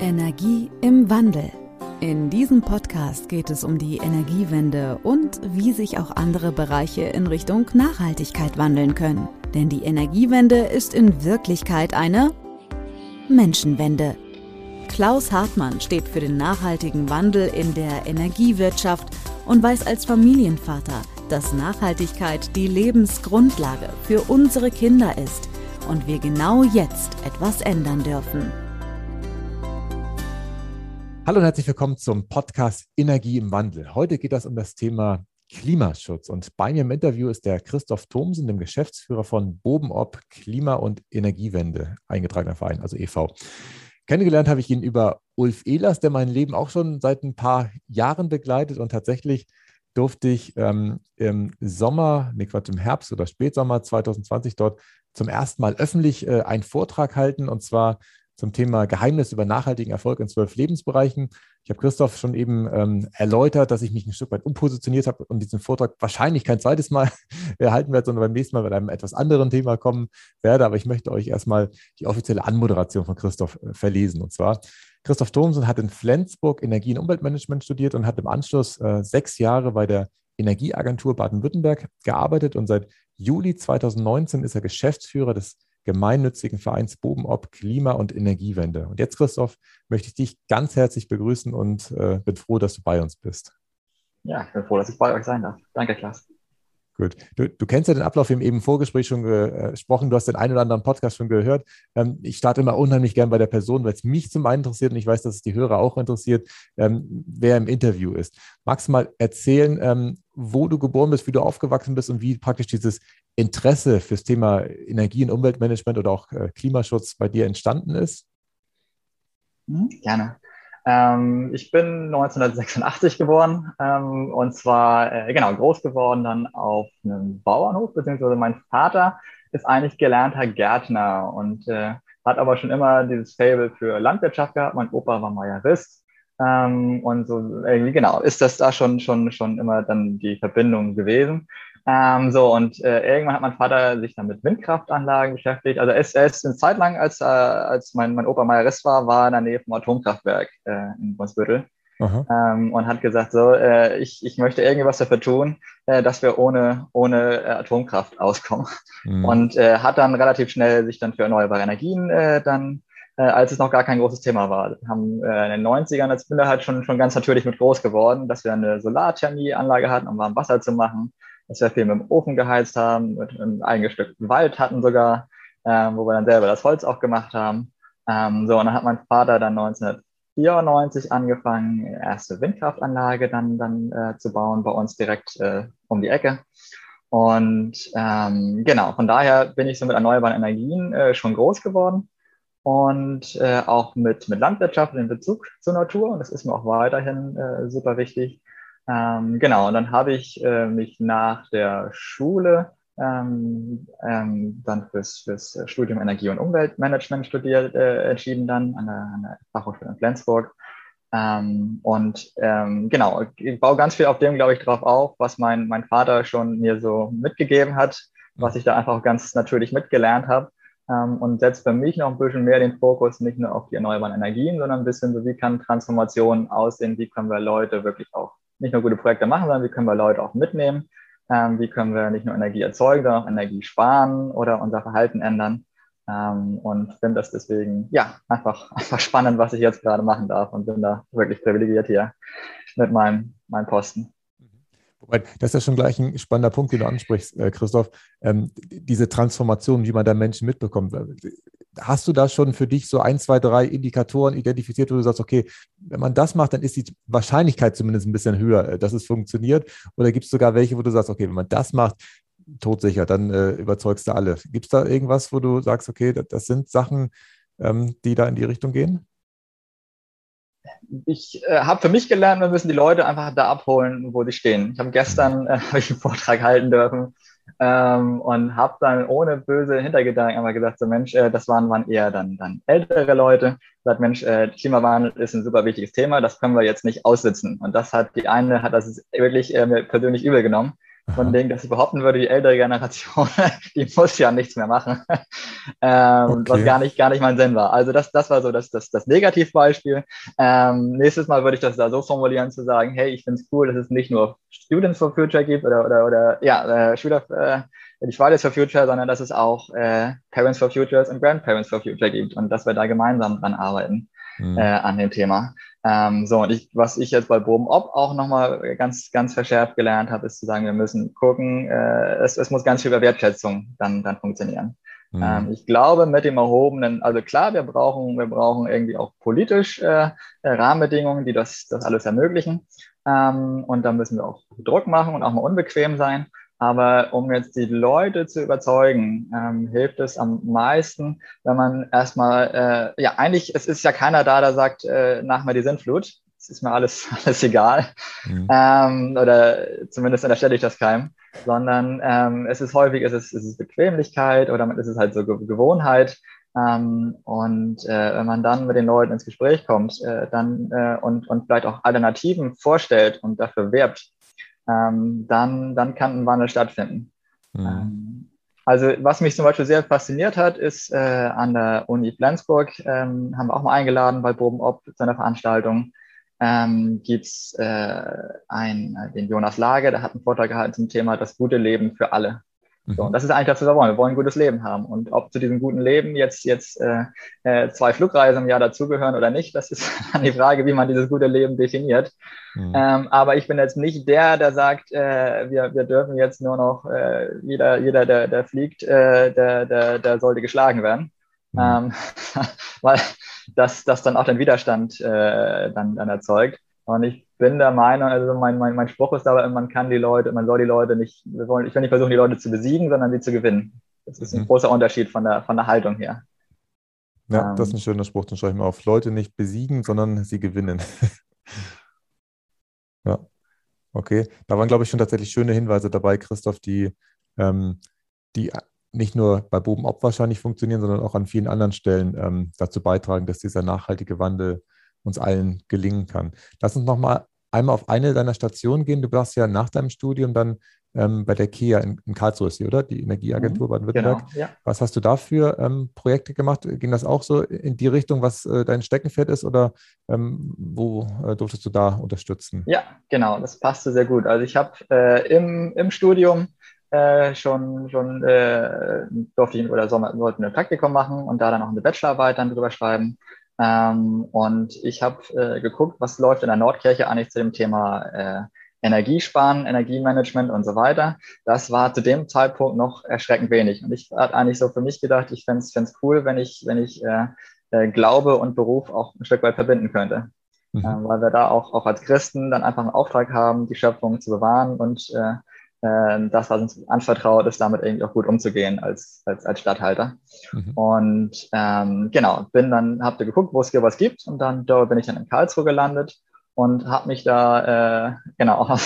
Energie im Wandel. In diesem Podcast geht es um die Energiewende und wie sich auch andere Bereiche in Richtung Nachhaltigkeit wandeln können. Denn die Energiewende ist in Wirklichkeit eine Menschenwende. Klaus Hartmann steht für den nachhaltigen Wandel in der Energiewirtschaft und weiß als Familienvater, dass Nachhaltigkeit die Lebensgrundlage für unsere Kinder ist und wir genau jetzt etwas ändern dürfen. Hallo und herzlich willkommen zum Podcast Energie im Wandel. Heute geht es um das Thema Klimaschutz. Und bei mir im Interview ist der Christoph Thomsen, dem Geschäftsführer von Bobenop Klima- und Energiewende, eingetragener Verein, also e.V. Kennengelernt habe ich ihn über Ulf Ehlers, der mein Leben auch schon seit ein paar Jahren begleitet. Und tatsächlich durfte ich ähm, im Sommer, nee, Quatsch, im Herbst oder Spätsommer 2020 dort zum ersten Mal öffentlich äh, einen Vortrag halten. Und zwar zum Thema Geheimnis über nachhaltigen Erfolg in zwölf Lebensbereichen. Ich habe Christoph schon eben ähm, erläutert, dass ich mich ein Stück weit umpositioniert habe und diesen Vortrag wahrscheinlich kein zweites Mal erhalten werde, sondern beim nächsten Mal mit einem etwas anderen Thema kommen werde. Aber ich möchte euch erstmal die offizielle Anmoderation von Christoph äh, verlesen. Und zwar, Christoph Thomsen hat in Flensburg Energie- und Umweltmanagement studiert und hat im Anschluss äh, sechs Jahre bei der Energieagentur Baden-Württemberg gearbeitet und seit Juli 2019 ist er Geschäftsführer des gemeinnützigen Vereins Bobenop Klima- und Energiewende. Und jetzt, Christoph, möchte ich dich ganz herzlich begrüßen und äh, bin froh, dass du bei uns bist. Ja, ich bin froh, dass ich bei euch sein darf. Danke, Klaas. Gut. Du, du, kennst ja den Ablauf, wir haben eben im Vorgespräch schon äh, gesprochen, du hast den einen oder anderen Podcast schon gehört. Ähm, ich starte immer unheimlich gern bei der Person, weil es mich zum einen interessiert und ich weiß, dass es die Hörer auch interessiert, ähm, wer im Interview ist. Magst du mal erzählen, ähm, wo du geboren bist, wie du aufgewachsen bist und wie praktisch dieses Interesse fürs Thema Energie- und Umweltmanagement oder auch äh, Klimaschutz bei dir entstanden ist? Mhm, gerne. Ähm, ich bin 1986 geboren ähm, und zwar äh, genau groß geworden dann auf einem Bauernhof, beziehungsweise mein Vater ist eigentlich gelernter Gärtner und äh, hat aber schon immer dieses Fable für Landwirtschaft gehabt. Mein Opa war Majerist ähm, und so irgendwie genau ist das da schon schon schon immer dann die Verbindung gewesen. Ähm, so, und äh, irgendwann hat mein Vater sich dann mit Windkraftanlagen beschäftigt. Also er ist, er ist eine Zeit lang, als, äh, als mein, mein Opa Majerist war, war in der Nähe vom Atomkraftwerk äh, in Brunsbüttel. Ähm, und hat gesagt, so, äh, ich, ich möchte irgendwas dafür tun, äh, dass wir ohne, ohne äh, Atomkraft auskommen. Mhm. Und äh, hat dann relativ schnell sich dann für erneuerbare Energien äh, dann äh, als es noch gar kein großes Thema war. Wir haben äh, in den 90ern als da halt schon, schon ganz natürlich mit groß geworden, dass wir eine Solarthermieanlage hatten, um warm Wasser zu machen dass wir viel mit dem Ofen geheizt haben, mit einem eingestückten Wald hatten sogar, ähm, wo wir dann selber das Holz auch gemacht haben. Ähm, so, und dann hat mein Vater dann 1994 angefangen, erste Windkraftanlage dann, dann äh, zu bauen, bei uns direkt äh, um die Ecke. Und ähm, genau, von daher bin ich so mit erneuerbaren Energien äh, schon groß geworden und äh, auch mit, mit Landwirtschaft in Bezug zur Natur. Und das ist mir auch weiterhin äh, super wichtig. Ähm, genau, und dann habe ich äh, mich nach der Schule ähm, ähm, dann fürs, fürs Studium Energie- und Umweltmanagement studiert, äh, entschieden dann an der, an der Fachhochschule in Flensburg. Ähm, und ähm, genau, ich baue ganz viel auf dem, glaube ich, drauf auf, was mein, mein Vater schon mir so mitgegeben hat, was ich da einfach ganz natürlich mitgelernt habe. Ähm, und setzt für mich noch ein bisschen mehr den Fokus nicht nur auf die erneuerbaren Energien, sondern ein bisschen so, wie kann Transformation aussehen, wie können wir Leute wirklich auch nicht nur gute Projekte machen, sondern wie können wir Leute auch mitnehmen, ähm, wie können wir nicht nur Energie erzeugen, sondern auch Energie sparen oder unser Verhalten ändern. Ähm, und finde das deswegen, ja, einfach, einfach spannend, was ich jetzt gerade machen darf und bin da wirklich privilegiert hier mit meinem, meinem Posten. Wobei, das ist ja schon gleich ein spannender Punkt, den du ansprichst, äh, Christoph. Ähm, diese Transformation, wie man da Menschen mitbekommt. Hast du da schon für dich so ein, zwei, drei Indikatoren identifiziert, wo du sagst, okay, wenn man das macht, dann ist die Wahrscheinlichkeit zumindest ein bisschen höher, äh, dass es funktioniert? Oder gibt es sogar welche, wo du sagst, okay, wenn man das macht, todsicher, dann äh, überzeugst du alle. Gibt es da irgendwas, wo du sagst, okay, das, das sind Sachen, ähm, die da in die Richtung gehen? Ich äh, habe für mich gelernt, wir müssen die Leute einfach da abholen, wo sie stehen. Ich habe gestern äh, hab ich einen Vortrag halten dürfen ähm, und habe dann ohne böse Hintergedanken einmal gesagt, so Mensch, äh, das waren, waren eher dann, dann ältere Leute. Sagt Mensch, äh, Klimawandel ist ein super wichtiges Thema, das können wir jetzt nicht aussitzen. Und das hat die eine, hat das wirklich äh, mir persönlich übel genommen. Von denen, dass ich behaupten würde, die ältere Generation, die muss ja nichts mehr machen, ähm, okay. was gar nicht, gar nicht mein Sinn war. Also das, das war so das, das, das Negativbeispiel. Ähm, nächstes Mal würde ich das da so formulieren, zu sagen, hey, ich finde es cool, dass es nicht nur Students for Future gibt oder, oder, oder ja, äh, Schüler, äh, die Fridays for Future, sondern dass es auch äh, Parents for Futures und Grandparents for Future gibt und dass wir da gemeinsam dran arbeiten mhm. äh, an dem Thema. Ähm, so, und ich, was ich jetzt bei Boben Ob auch nochmal ganz, ganz verschärft gelernt habe, ist zu sagen, wir müssen gucken, äh, es, es muss ganz viel über Wertschätzung dann, dann funktionieren. Mhm. Ähm, ich glaube, mit dem erhobenen, also klar, wir brauchen, wir brauchen irgendwie auch politisch äh, Rahmenbedingungen, die das, das alles ermöglichen. Ähm, und da müssen wir auch Druck machen und auch mal unbequem sein. Aber um jetzt die Leute zu überzeugen, ähm, hilft es am meisten, wenn man erstmal, äh, ja, eigentlich, es ist ja keiner da, der sagt, äh, nach mir die Sintflut. Es ist mir alles, alles egal. Mhm. Ähm, oder zumindest unterstelle ich das keinem. Sondern ähm, es ist häufig, es ist, es ist Bequemlichkeit oder es ist halt so Gewohnheit. Ähm, und äh, wenn man dann mit den Leuten ins Gespräch kommt äh, dann, äh, und, und vielleicht auch Alternativen vorstellt und dafür werbt, ähm, dann, dann kann ein Wandel stattfinden. Mhm. Ähm, also was mich zum Beispiel sehr fasziniert hat, ist äh, an der Uni Flensburg, ähm, haben wir auch mal eingeladen bei Boben Ob zu einer Veranstaltung, ähm, gibt es äh, den Jonas Lage, der hat einen Vortrag gehalten zum Thema das gute Leben für alle. So, und das ist eigentlich das, was wir wollen. Wir wollen ein gutes Leben haben. Und ob zu diesem guten Leben jetzt, jetzt äh, äh, zwei Flugreisen im Jahr dazugehören oder nicht, das ist dann die Frage, wie man dieses gute Leben definiert. Mhm. Ähm, aber ich bin jetzt nicht der, der sagt, äh, wir, wir dürfen jetzt nur noch, äh, jeder, jeder der, der fliegt, äh, der, der, der sollte geschlagen werden. Mhm. Ähm, weil das, das dann auch den Widerstand äh, dann, dann erzeugt. Und ich bin der Meinung, also mein, mein, mein Spruch ist aber, man kann die Leute, man soll die Leute nicht, wir wollen, ich will nicht versuchen, die Leute zu besiegen, sondern sie zu gewinnen. Das ist ein mhm. großer Unterschied von der, von der Haltung her. Ja, ähm, das ist ein schöner Spruch, den schreibe ich mal auf. Leute nicht besiegen, sondern sie gewinnen. ja, okay. Da waren, glaube ich, schon tatsächlich schöne Hinweise dabei, Christoph, die, ähm, die nicht nur bei Boben Ob wahrscheinlich funktionieren, sondern auch an vielen anderen Stellen ähm, dazu beitragen, dass dieser nachhaltige Wandel uns allen gelingen kann. Lass uns nochmal einmal auf eine deiner Stationen gehen. Du warst ja nach deinem Studium dann ähm, bei der KIA in, in Karlsruhe, oder? Die Energieagentur mhm, Baden-Württemberg. Genau, ja. Was hast du da für ähm, Projekte gemacht? Ging das auch so in die Richtung, was äh, dein Steckenpferd ist oder ähm, wo äh, durftest du da unterstützen? Ja, genau, das passte sehr gut. Also ich habe äh, im, im Studium äh, schon, schon äh, durfte ich oder sollten ein Praktikum machen und da dann auch eine Bachelorarbeit dann drüber schreiben. Ähm, und ich habe äh, geguckt, was läuft in der Nordkirche eigentlich zu dem Thema äh, Energiesparen, Energiemanagement und so weiter. Das war zu dem Zeitpunkt noch erschreckend wenig. Und ich habe eigentlich so für mich gedacht, ich fände es cool, wenn ich, wenn ich äh, äh, Glaube und Beruf auch ein Stück weit verbinden könnte. Mhm. Äh, weil wir da auch, auch als Christen dann einfach einen Auftrag haben, die Schöpfung zu bewahren und äh, das, was uns anvertraut ist, damit irgendwie auch gut umzugehen als, als, als Stadthalter. Mhm. Und ähm, genau, bin dann, habt ihr geguckt, wo es hier was gibt und dann da bin ich dann in Karlsruhe gelandet und habe mich da, äh, genau, auch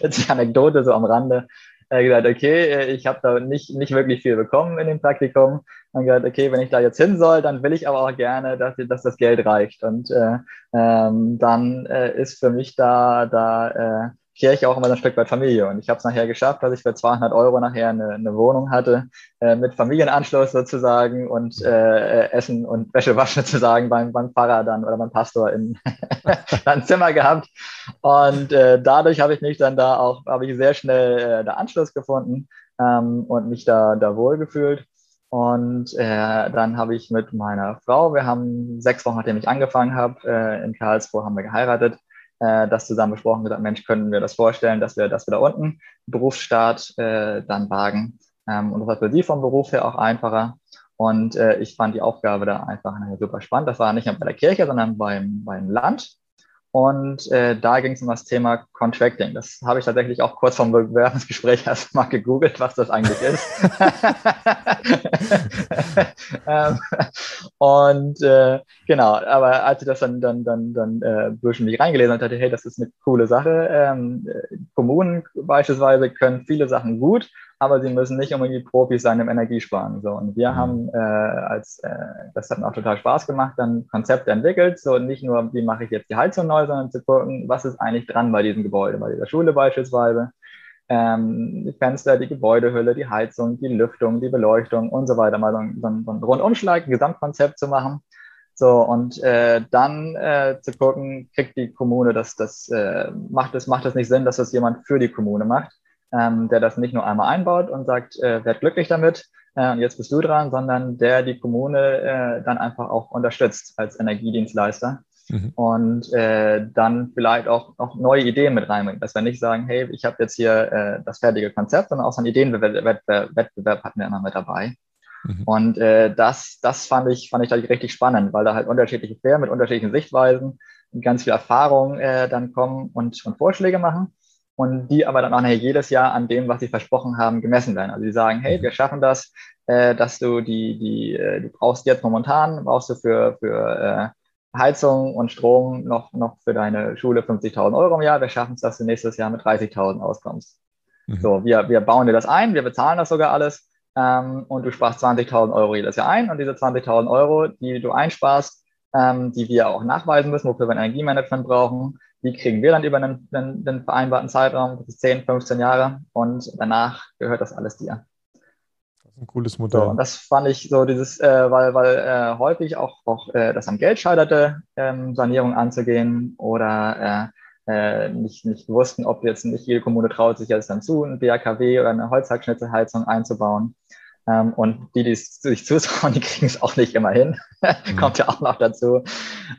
jetzt die Anekdote so am Rande, äh, gesagt, okay, äh, ich habe da nicht, nicht wirklich viel bekommen in dem Praktikum. Dann gesagt, okay, wenn ich da jetzt hin soll, dann will ich aber auch gerne, dass, dass das Geld reicht. Und äh, ähm, dann äh, ist für mich da, da äh, Kirche auch immer so ein Stück weit Familie. Und ich habe es nachher geschafft, dass ich für 200 Euro nachher eine, eine Wohnung hatte, äh, mit Familienanschluss sozusagen und äh, Essen und Wäsche waschen sozusagen beim, beim Pfarrer dann oder beim Pastor in ein Zimmer gehabt. Und äh, dadurch habe ich mich dann da auch, habe ich sehr schnell äh, der Anschluss gefunden ähm, und mich da, da wohl gefühlt. Und äh, dann habe ich mit meiner Frau, wir haben sechs Wochen, nachdem ich angefangen habe, äh, in Karlsruhe haben wir geheiratet äh, das zusammen besprochen gesagt, Mensch, können wir das vorstellen, dass wir, dass wir da unten Berufsstart äh, dann wagen. Ähm, und das war für sie vom Beruf her auch einfacher. Und äh, ich fand die Aufgabe da einfach super spannend. Das war nicht nur bei der Kirche, sondern beim, beim Land. Und äh, da ging es um das Thema Contracting. Das habe ich tatsächlich auch kurz vom Bewerbungsgespräch erst mal gegoogelt, was das eigentlich ist. ähm, und äh, genau, aber als ich das dann dann dann dann äh, durchschnittlich reingelesen habe, dachte hey, das ist eine coole Sache. Ähm, Kommunen beispielsweise können viele Sachen gut, aber sie müssen nicht unbedingt Profis sein im Energiesparen. So. Und wir mhm. haben äh, als, äh, das hat mir auch total Spaß gemacht, dann Konzepte entwickelt, so nicht nur, wie mache ich jetzt die Heizung neu, sondern zu gucken, was ist eigentlich dran bei diesem Gebäude, bei dieser Schule beispielsweise. ähm, die Fenster, die Gebäudehülle, die Heizung, die Lüftung, die Beleuchtung und so weiter, mal so, ein, so ein Rundumschlag, ein Gesamtkonzept zu machen. So, und äh, dann äh, zu gucken, kriegt die Kommune das, das äh, macht es macht es nicht Sinn, dass das jemand für die Kommune macht, ähm, der das nicht nur einmal einbaut und sagt, äh, werd glücklich damit, äh, und jetzt bist du dran, sondern der die Kommune äh, dann einfach auch unterstützt als Energiedienstleister mhm. und äh, dann vielleicht auch noch neue Ideen mit reinbringt, dass wir nicht sagen, hey, ich habe jetzt hier äh, das fertige Konzept, sondern auch so einen Ideenwettbewerb Wettbewerb hatten wir immer mit dabei. Mhm. Und äh, das, das fand ich, fand ich da richtig spannend, weil da halt unterschiedliche Firmen mit unterschiedlichen Sichtweisen und ganz viel Erfahrung äh, dann kommen und, und Vorschläge machen und die aber dann auch nachher jedes Jahr an dem, was sie versprochen haben, gemessen werden. Also sie sagen, hey, mhm. wir schaffen das, äh, dass du die, die, äh, du brauchst jetzt momentan, brauchst du für, für äh, Heizung und Strom noch, noch für deine Schule 50.000 Euro im Jahr. Wir schaffen es, dass du nächstes Jahr mit 30.000 auskommst. Mhm. So, wir, wir bauen dir das ein, wir bezahlen das sogar alles ähm, und du sparst 20.000 Euro jedes Jahr ein und diese 20.000 Euro, die du einsparst, ähm, die wir auch nachweisen müssen, wofür wir ein Energiemanagement brauchen, die kriegen wir dann über einen, einen, einen vereinbarten Zeitraum, das ist 10, 15 Jahre und danach gehört das alles dir. Das ist ein cooles Modell. So, und das fand ich so dieses, äh, weil, weil äh, häufig auch, auch äh, das am Geld scheiterte, ähm, Sanierung anzugehen oder äh, äh, nicht, nicht wussten, ob jetzt nicht jede Kommune traut sich jetzt dann zu, ein BAKW oder eine Holzhackschnitzelheizung einzubauen. Ähm, und die, die es sich zutrauen, die kriegen es auch nicht immer hin. Mhm. Kommt ja auch noch dazu.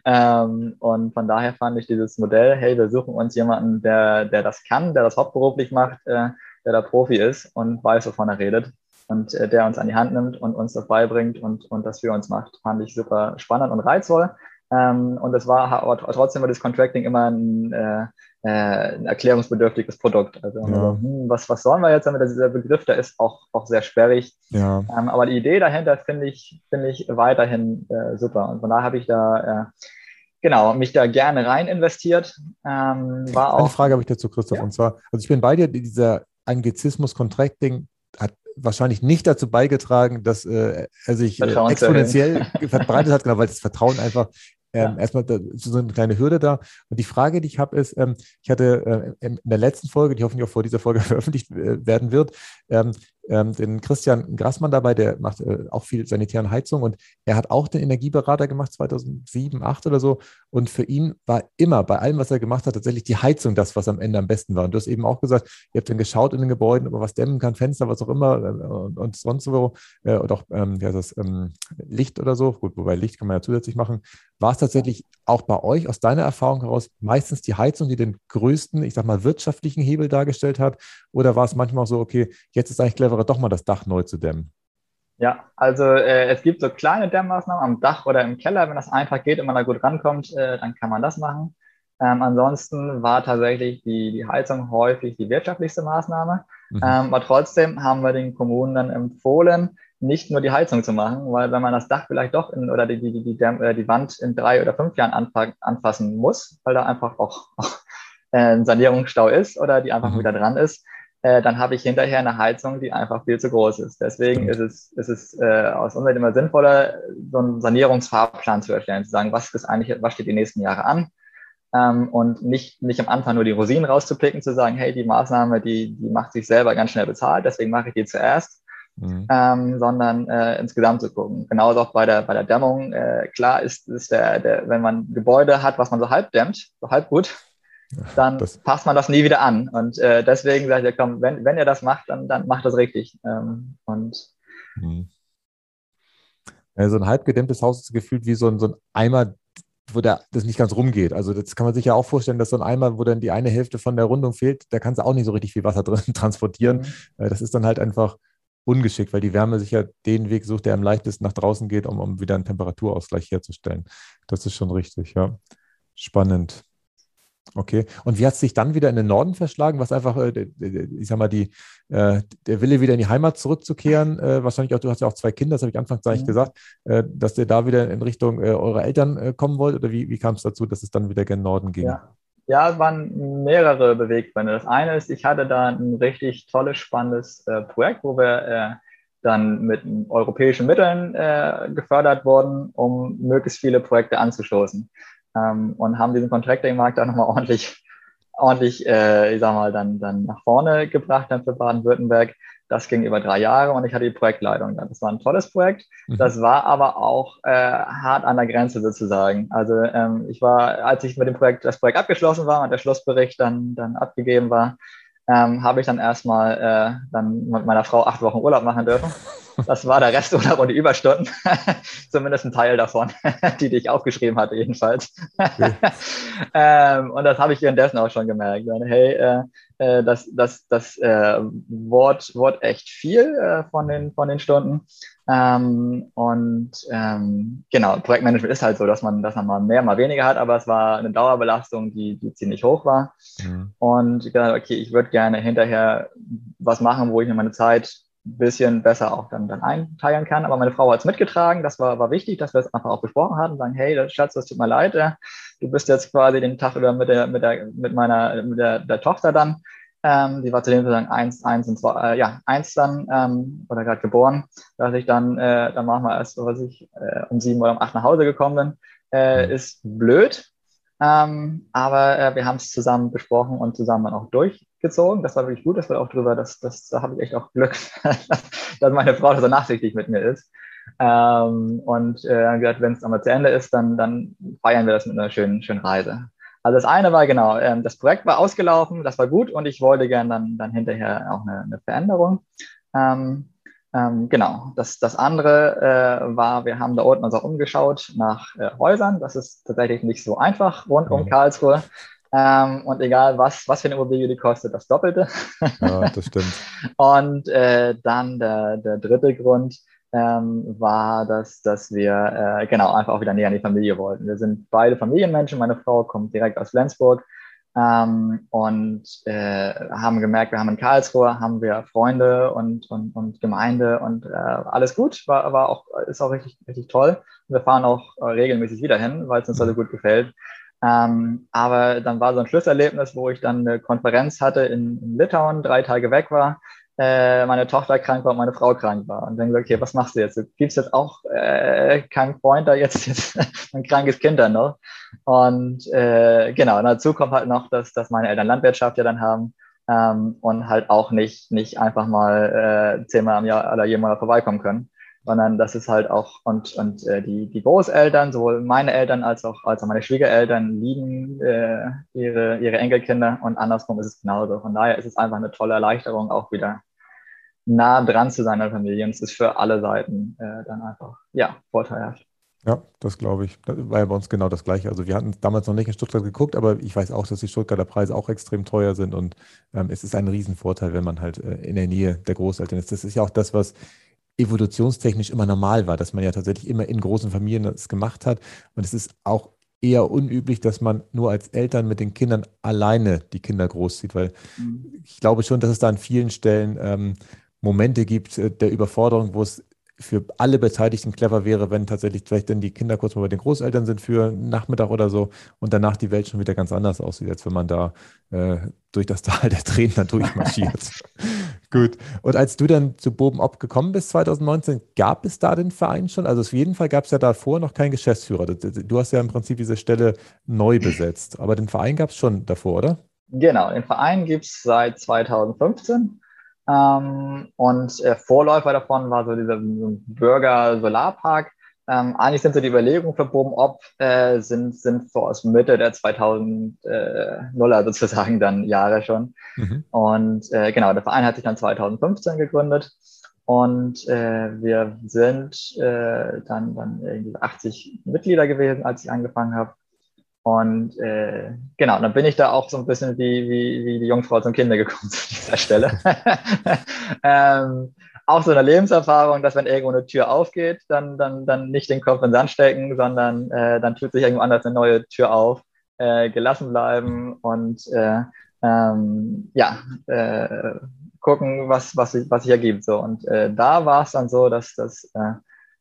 Ähm, und von daher fand ich dieses Modell, hey, wir suchen uns jemanden, der, der das kann, der das hauptberuflich macht, äh, der da Profi ist und weiß, wovon er redet und äh, der uns an die Hand nimmt und uns das beibringt und, und das für uns macht, fand ich super spannend und reizvoll. Ähm, und es war aber trotzdem war das Contracting immer ein, äh, äh, ein erklärungsbedürftiges Produkt. Also ja. so, hm, was, was sollen wir jetzt damit? Dieser Begriff, der ist auch, auch sehr sperrig. Ja. Ähm, aber die Idee dahinter finde ich, finde ich weiterhin äh, super. Und von daher habe ich da äh, genau mich da gerne rein investiert. Ähm, war auch, Eine Frage habe ich dazu, Christoph. Ja. Und zwar, also ich bin bei dir, dieser Anglizismus Contracting hat wahrscheinlich nicht dazu beigetragen, dass äh, er sich äh, exponentiell verbreitet hat, genau, weil das Vertrauen einfach ähm, ja. Erstmal da, so eine kleine Hürde da. Und die Frage, die ich habe, ist, ähm, ich hatte äh, in der letzten Folge, die hoffentlich auch vor dieser Folge veröffentlicht äh, werden wird, ähm, ähm, den Christian Grassmann dabei, der macht äh, auch viel sanitären Heizung und er hat auch den Energieberater gemacht 2007, 2008 oder so. Und für ihn war immer bei allem, was er gemacht hat, tatsächlich die Heizung das, was am Ende am besten war. Und du hast eben auch gesagt, ihr habt dann geschaut in den Gebäuden, ob man was dämmen kann, Fenster, was auch immer äh, und, und, sonst wo, äh, und auch ähm, ja, das ähm, Licht oder so. Gut, wobei Licht kann man ja zusätzlich machen. War es tatsächlich auch bei euch aus deiner Erfahrung heraus meistens die Heizung, die den größten, ich sag mal, wirtschaftlichen Hebel dargestellt hat? Oder war es manchmal auch so, okay, jetzt ist eigentlich cleverer, doch mal das Dach neu zu dämmen? Ja, also äh, es gibt so kleine Dämmmaßnahmen am Dach oder im Keller. Wenn das einfach geht und man da gut rankommt, äh, dann kann man das machen. Ähm, ansonsten war tatsächlich die, die Heizung häufig die wirtschaftlichste Maßnahme. Mhm. Ähm, aber trotzdem haben wir den Kommunen dann empfohlen, nicht nur die Heizung zu machen, weil wenn man das Dach vielleicht doch in, oder die, die, die, die, äh, die Wand in drei oder fünf Jahren anfassen muss, weil da einfach auch, auch äh, ein Sanierungsstau ist oder die einfach mhm. wieder dran ist, äh, dann habe ich hinterher eine Heizung, die einfach viel zu groß ist. Deswegen ist es, ist es äh, aus unserer Sicht immer sinnvoller, so einen Sanierungsfahrplan zu erstellen, zu sagen, was ist eigentlich, was steht die nächsten Jahre an? Ähm, und nicht, nicht am Anfang nur die Rosinen rauszupicken, zu sagen, hey, die Maßnahme, die, die macht sich selber ganz schnell bezahlt, deswegen mache ich die zuerst. Mhm. Ähm, sondern äh, insgesamt zu gucken. Genauso auch bei der, bei der Dämmung. Äh, klar ist, ist der, der, wenn man Gebäude hat, was man so halb dämmt, so halb gut, dann das passt man das nie wieder an. Und äh, deswegen sage ich, komm, wenn, wenn ihr das macht, dann, dann macht das richtig. Ähm, und mhm. ja, so ein halb gedämmtes Haus ist gefühlt wie so ein, so ein Eimer, wo der, das nicht ganz rumgeht. Also das kann man sich ja auch vorstellen, dass so ein Eimer, wo dann die eine Hälfte von der Rundung fehlt, da kannst du auch nicht so richtig viel Wasser drin transportieren. Mhm. Das ist dann halt einfach ungeschickt, weil die Wärme sich ja den Weg sucht, der am leichtesten nach draußen geht, um, um wieder einen Temperaturausgleich herzustellen. Das ist schon richtig, ja. Spannend. Okay. Und wie hat es sich dann wieder in den Norden verschlagen? Was einfach, äh, ich sag mal, die, äh, der Wille wieder in die Heimat zurückzukehren, äh, wahrscheinlich auch, du hast ja auch zwei Kinder, das habe ich anfangs eigentlich mhm. gesagt, dass ihr da wieder in Richtung eurer Eltern kommen wollt oder wie, wie kam es dazu, dass es dann wieder gen Norden ging? Ja. ja, es waren mehrere Beweggründe. Das eine ist, ich hatte da ein richtig tolles, spannendes Projekt, wo wir dann mit europäischen Mitteln gefördert wurden, um möglichst viele Projekte anzustoßen ähm, und haben diesen Contracting-Markt da nochmal ordentlich ordentlich, äh, ich sag mal, dann, dann nach vorne gebracht dann für Baden-Württemberg. Das ging über drei Jahre und ich hatte die Projektleitung. Das war ein tolles Projekt. Mhm. Das war aber auch äh, hart an der Grenze sozusagen. Also ähm, ich war, als ich mit dem Projekt, das Projekt abgeschlossen war und der Schlussbericht dann, dann abgegeben war, ähm, habe ich dann erstmal äh, dann mit meiner Frau acht Wochen Urlaub machen dürfen. Das war der Resturlaub und die Überstunden. Zumindest ein Teil davon, die, die ich aufgeschrieben hatte, jedenfalls. Okay. ähm, und das habe ich währenddessen auch schon gemerkt. Hey, äh, äh, das, das, das äh, Wort, Wort echt viel äh, von, den, von den Stunden. Ähm, und ähm, genau, Projektmanagement ist halt so, dass man, dass man mal mehr, mal weniger hat, aber es war eine Dauerbelastung, die, die ziemlich hoch war. Mhm. Und ich dachte, okay, ich würde gerne hinterher was machen, wo ich mir meine Zeit bisschen besser auch dann, dann einteilen kann. Aber meine Frau hat es mitgetragen. Das war, war wichtig, dass wir es einfach auch besprochen hatten. Sagen, hey, Schatz, das tut mir leid. Du bist jetzt quasi den Tag über mit der, mit der, mit meiner, mit der, der Tochter dann. Ähm, die war zu dem Zeitpunkt eins, eins und zwei, äh, ja, eins dann, ähm, oder gerade geboren, dass ich dann, äh, dann machen wir erst, was ich, äh, um sieben oder um acht nach Hause gekommen bin. Äh, mhm. ist blöd, ähm, aber äh, wir haben es zusammen besprochen und zusammen auch durchgezogen. Das war wirklich gut. Das war auch drüber, dass, dass, da habe ich echt auch Glück, dass meine Frau so nachsichtig mit mir ist. Ähm, und äh, gesagt, wenn es einmal zu Ende ist, dann, dann feiern wir das mit einer schönen, schönen Reise. Also das eine war genau, ähm, das Projekt war ausgelaufen, das war gut und ich wollte gern dann, dann hinterher auch eine, eine Veränderung. Ähm, ähm, genau, das, das andere äh, war, wir haben da unten uns auch umgeschaut nach äh, Häusern. Das ist tatsächlich nicht so einfach rund um mhm. Karlsruhe. Ähm, und egal, was, was für eine Immobilie die kostet, das Doppelte. Ja, das stimmt. und äh, dann der, der dritte Grund ähm, war, dass, dass wir äh, genau einfach auch wieder näher an die Familie wollten. Wir sind beide Familienmenschen. Meine Frau kommt direkt aus Flensburg ähm, und äh, haben gemerkt, wir haben in Karlsruhe haben wir Freunde und, und, und Gemeinde und äh, alles gut, war, war auch, ist auch richtig, richtig toll. Wir fahren auch äh, regelmäßig wieder hin, weil es uns also gut gefällt. Ähm, aber dann war so ein Schlusserlebnis, wo ich dann eine Konferenz hatte in, in Litauen, drei Tage weg war äh, meine Tochter krank war und meine Frau krank war. Und dann gesagt, okay, was machst du jetzt? Du gibst jetzt auch äh, keinen Freund da jetzt, jetzt ein krankes Kind dann noch. Und äh, genau, und dazu kommt halt noch, dass, dass meine Eltern Landwirtschaft ja dann haben ähm, und halt auch nicht, nicht einfach mal äh, zehnmal am Jahr oder jemand vorbeikommen können sondern das ist halt auch und und äh, die die Großeltern sowohl meine Eltern als auch als auch meine Schwiegereltern lieben äh, ihre ihre Enkelkinder und andersrum ist es genauso von daher ist es einfach eine tolle Erleichterung auch wieder nah dran zu seiner Familie und es ist für alle Seiten äh, dann einfach, ja, vorteilhaft. Ja, das glaube ich. Das war ja bei uns genau das Gleiche. Also wir hatten damals noch nicht in Stuttgart geguckt, aber ich weiß auch, dass die Stuttgarter Preise auch extrem teuer sind und ähm, es ist ein Riesenvorteil, wenn man halt äh, in der Nähe der Großeltern ist. Das ist ja auch das, was evolutionstechnisch immer normal war, dass man ja tatsächlich immer in großen Familien das gemacht hat. Und es ist auch eher unüblich, dass man nur als Eltern mit den Kindern alleine die Kinder großzieht, weil mhm. ich glaube schon, dass es da an vielen Stellen ähm, Momente gibt äh, der Überforderung, wo es für alle Beteiligten clever wäre, wenn tatsächlich vielleicht dann die Kinder kurz mal bei den Großeltern sind für einen Nachmittag oder so und danach die Welt schon wieder ganz anders aussieht, als wenn man da äh, durch das Tal der Tränen dann durchmarschiert. Gut. Und als du dann zu Boben Ob gekommen bist 2019, gab es da den Verein schon? Also auf jeden Fall gab es ja davor noch keinen Geschäftsführer. Du hast ja im Prinzip diese Stelle neu besetzt, aber den Verein gab es schon davor, oder? Genau, den Verein gibt es seit 2015. Ähm, und äh, Vorläufer davon war so dieser Bürger Solarpark. Ähm, eigentlich sind so die Überlegungen für Boben Ob äh, sind, sind so aus Mitte der 2000er sozusagen dann Jahre schon. Mhm. Und äh, genau, der Verein hat sich dann 2015 gegründet. Und äh, wir sind äh, dann, dann irgendwie 80 Mitglieder gewesen, als ich angefangen habe. Und äh, genau, dann bin ich da auch so ein bisschen wie, wie, wie die Jungfrau zum Kinder gekommen zu dieser Stelle. ähm, auch so eine Lebenserfahrung, dass wenn irgendwo eine Tür aufgeht, dann, dann, dann nicht den Kopf in den Sand stecken, sondern äh, dann tut sich irgendwo anders eine neue Tür auf, äh, gelassen bleiben und äh, ähm, ja, äh, gucken, was, was, sich, was sich ergibt. So. Und äh, da war es dann so, dass das äh,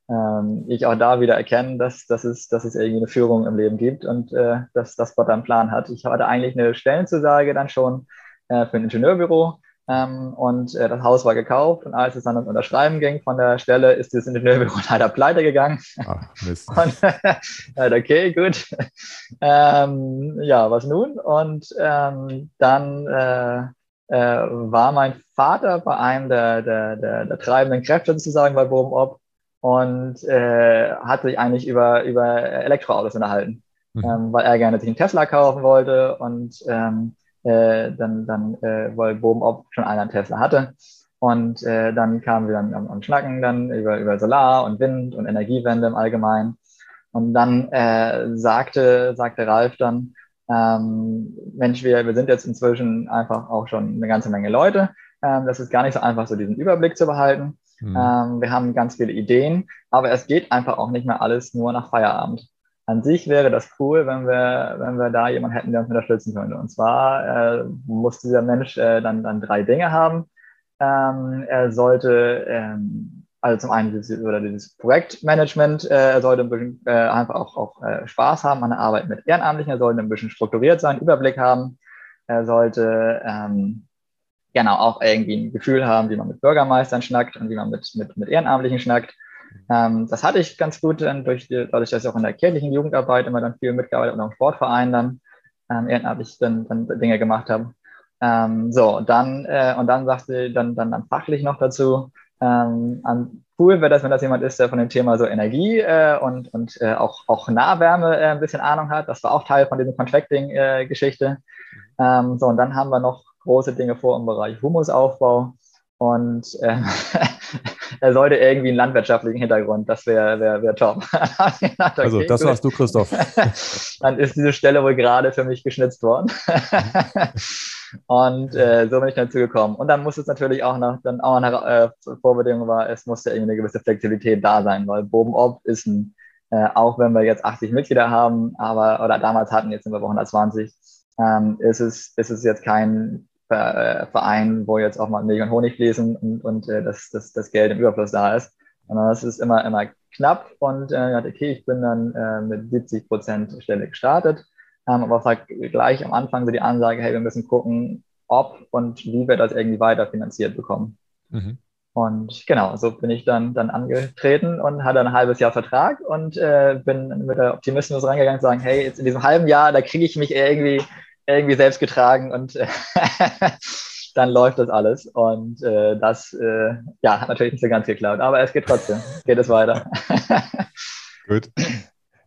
ähm, ich auch da wieder erkenne, dass, dass, es, dass es irgendwie eine Führung im Leben gibt und äh, dass, dass Gott einen Plan hat. Ich hatte eigentlich eine Stellenzusage dann schon äh, für ein Ingenieurbüro Ähm, und äh, das Haus war gekauft und als es dann ums Unterschreiben ging von der Stelle, ist dieses Ingenieurbüro leider pleite gegangen. Ach, Mist. und, äh, okay, gut. Ähm, ja, was nun? Und ähm, dann äh, äh, war mein Vater bei einem der, der, der, der treibenden Kräfte sozusagen bei Boom Op und äh, hat sich eigentlich über, über Elektroautos unterhalten, mhm. ähm, weil er gerne sich einen Tesla kaufen wollte und ähm, äh, dann, dann äh, weil Boom Op schon einen Tesla hatte. Und äh, dann kamen wir dann am, am Schnacken dann über, über Solar und Wind und Energiewende im Allgemeinen. Und dann äh, sagte, sagte Ralf dann, ähm, Mensch, wir, wir sind jetzt inzwischen einfach auch schon eine ganze Menge Leute. Ähm, das ist gar nicht so einfach, so diesen Überblick zu behalten. Mhm. Ähm, wir haben ganz viele Ideen, aber es geht einfach auch nicht mehr alles nur nach Feierabend. An sich wäre das cool, wenn wir, wenn wir da jemanden hätten, der uns unterstützen könnte. Und zwar äh, muss dieser Mensch äh, dann, dann drei Dinge haben. Ähm, er sollte ähm, also zum einen dieses, oder dieses Projektmanagement, äh, er sollte ein bisschen äh, einfach auch, auch äh, Spaß haben an der Arbeit mit Ehrenamtlichen, er sollte ein bisschen strukturiert sein, Überblick haben, er sollte ähm, genau auch irgendwie ein Gefühl haben, wie man mit Bürgermeistern schnackt und wie man mit, mit, mit Ehrenamtlichen schnackt. Ähm, das hatte ich ganz gut dann durch die, dadurch, dass ich auch in der kirchlichen Jugendarbeit immer dann viel mitgearbeitet und auch im Sportverein dann ähm, ehrenamtlich dann, dann Dinge gemacht habe. Ähm, so, und dann, äh, und dann sagte dann, dann, dann fachlich noch dazu, ähm, an, cool wäre das, wenn das jemand ist, der von dem Thema so Energie äh, und, und äh, auch, auch Nahwärme äh, ein bisschen Ahnung hat. Das war auch Teil von dieser Contracting-Geschichte. Ähm, so, und dann haben wir noch große Dinge vor im Bereich Humusaufbau. Und äh, er sollte irgendwie einen landwirtschaftlichen Hintergrund. Das wäre wär, wär top. okay, also, das gut. warst du, Christoph. Dann ist diese Stelle wohl gerade für mich geschnitzt worden. Und äh, so bin ich dazu gekommen. Und dann muss es natürlich auch noch, dann auch eine äh, Vorbedingung war, es musste irgendwie eine gewisse Flexibilität da sein, weil Boben ist ein, äh, auch wenn wir jetzt 80 Mitglieder haben, aber, oder damals hatten, jetzt sind wir bei 120, ähm, ist, es, ist es jetzt kein Verein, wo jetzt auch mal Milch und Honig fließen und, und äh, das, das, das Geld im Überfluss da ist. Sondern es ist immer, immer knapp und äh, okay, ich bin dann äh, mit 70 Prozent Stelle gestartet ähm, aber es hat gleich am Anfang so die Ansage, hey, wir müssen gucken, ob und wie wir das irgendwie weiter finanziert bekommen. Mhm. Und genau, so bin ich dann, dann angetreten und hatte ein halbes Jahr Vertrag und äh, bin mit der Optimismus reingegangen zu sagen, hey, jetzt in diesem halben Jahr, da kriege ich mich irgendwie, irgendwie selbst getragen und äh, dann läuft das alles. Und äh, das äh, ja, hat natürlich nicht so ganz geklappt, aber es geht trotzdem, geht es weiter. Gut.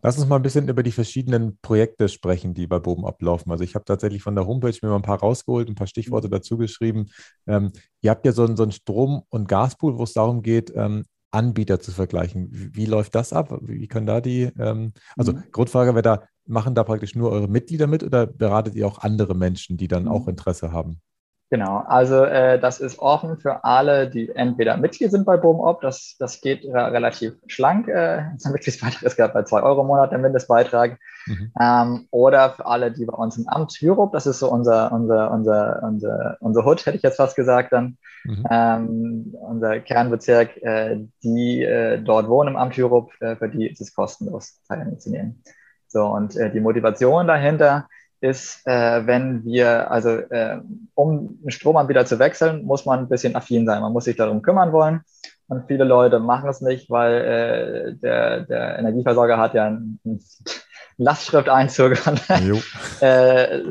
Lass uns mal ein bisschen über die verschiedenen Projekte sprechen, die bei Boben ablaufen. Also ich habe tatsächlich von der Homepage mir mal ein paar rausgeholt, ein paar Stichworte dazu geschrieben. Ähm, ihr habt ja so, so einen Strom- und Gaspool, wo es darum geht, ähm, Anbieter zu vergleichen. Wie, läuft das ab? Wie können da die, ähm, also mhm. Grundfrage wäre da, machen da praktisch nur eure Mitglieder mit oder beratet ihr auch andere Menschen, die dann mhm. auch Interesse haben? Genau, also äh, das ist offen für alle, die entweder Mitglied sind bei BOMOP, das, das geht re relativ schlank. Äh, der Mitgliedsbeitrag ist gerade bei zwei Euro im Monat der Mindestbeitrag. Mhm. Ähm, oder für alle, die bei uns im Amt Europe, das ist so unser, unser, unser, unser, unser Hut, hätte ich jetzt fast gesagt dann, mhm. ähm, unser Kernbezirk, äh, die äh, dort wohnen im Amt Europe, äh, für die ist es kostenlos, teilzunehmen. So, und äh, die Motivation dahinter ist, äh, wenn wir, also äh, um einen Stromanbieter zu wechseln, muss man ein bisschen affin sein. Man muss sich darum kümmern wollen. Und viele Leute machen es nicht, weil äh, der, der Energieversorger hat ja einen, einen Lastschrifteinzug. äh,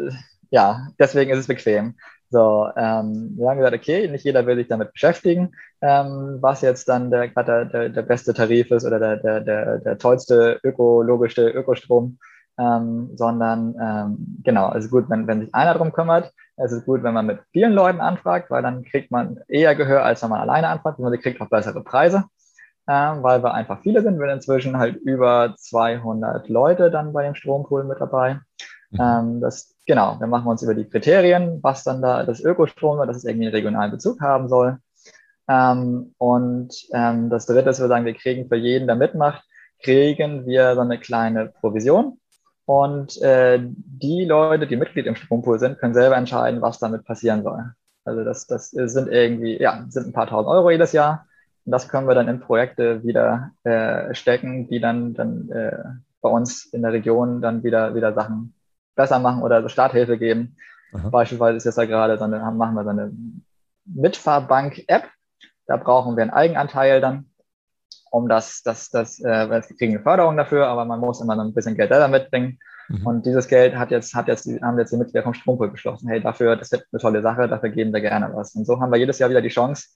ja, deswegen ist es bequem. So, ähm, wir haben gesagt, okay, nicht jeder will sich damit beschäftigen, ähm, was jetzt dann der, der, der, beste Tarif ist oder der, der, der, der tollste ökologischste Ökostrom ähm, sondern ähm, genau, es ist gut, wenn, wenn sich einer darum kümmert. Es ist gut, wenn man mit vielen Leuten anfragt, weil dann kriegt man eher Gehör, als wenn man alleine anfragt. Man kriegt auch bessere Preise, ähm, weil wir einfach viele sind. Wir sind inzwischen halt über 200 Leute dann bei dem Strompool mit dabei. Mhm. Ähm, das, genau, dann machen wir uns über die Kriterien, was dann da das Ökostrom war, dass es irgendwie einen regionalen Bezug haben soll. Ähm, und ähm, das dritte ist, wir sagen, wir kriegen für jeden, der mitmacht, kriegen wir so eine kleine Provision. Und äh, die Leute, die Mitglied im Strompool sind, können selber entscheiden, was damit passieren soll. Also das, das sind irgendwie, ja, sind ein paar tausend Euro jedes Jahr. Und das können wir dann in Projekte wieder äh, stecken, die dann, dann äh, bei uns in der Region dann wieder, wieder Sachen besser machen oder Starthilfe geben. Aha. Beispielsweise ist jetzt ja gerade, so eine, machen wir so eine Mitfahrbank-App. Da brauchen wir einen Eigenanteil dann, um das, das, das, äh, wir kriegen eine Förderung dafür, aber man muss immer noch ein bisschen Geld selber mitbringen. Mhm. Und dieses Geld hat jetzt, hat jetzt, haben jetzt die Mitglieder vom Strompool beschlossen. Hey, dafür, das wird eine tolle Sache, dafür geben wir gerne was. Und so haben wir jedes Jahr wieder die Chance,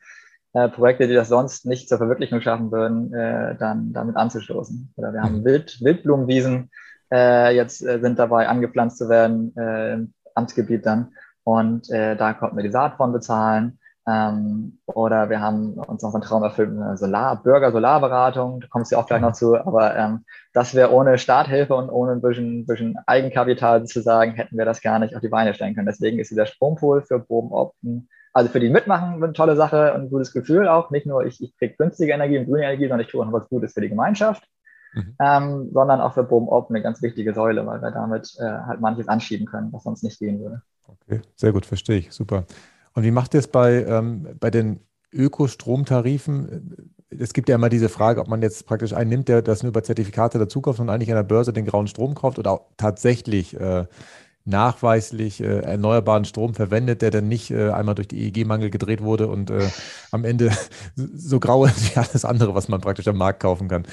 äh, Projekte, die das sonst nicht zur Verwirklichung schaffen würden, äh, dann damit anzustoßen. Oder wir haben mhm. Wild, Wildblumenwiesen, äh, jetzt äh, sind dabei angepflanzt zu werden äh, im Amtsgebiet dann. Und äh, da konnten wir die Saat von bezahlen. Ähm, oder wir haben uns noch einen Traum erfüllt, eine Solar, Bürger-Solarberatung, da kommst du auch gleich noch zu, aber ähm, das wäre ohne Starthilfe und ohne ein bisschen, bisschen Eigenkapital zu sagen, hätten wir das gar nicht auf die Beine stellen können. Deswegen ist dieser Strompool für Bodenopten, also für die Mitmachen eine tolle Sache und ein gutes Gefühl auch. Nicht nur ich, ich kriege günstige Energie und grüne Energie, sondern ich tue auch noch was Gutes für die Gemeinschaft. Mhm. Ähm, sondern auch für Boom-Op eine ganz wichtige Säule, weil wir damit äh, halt manches anschieben können, was sonst nicht gehen würde. Okay, sehr gut, verstehe ich, super. Und wie macht ihr es bei, ähm, bei den Ökostromtarifen? Es gibt ja immer diese Frage, ob man jetzt praktisch einen nimmt, der das nur über Zertifikate dazu kauft und eigentlich an der Börse den grauen Strom kauft oder auch tatsächlich äh, nachweislich äh, erneuerbaren Strom verwendet, der dann nicht äh, einmal durch die EEG-Mangel gedreht wurde und äh, am Ende so grau ist wie alles andere, was man praktisch am Markt kaufen kann.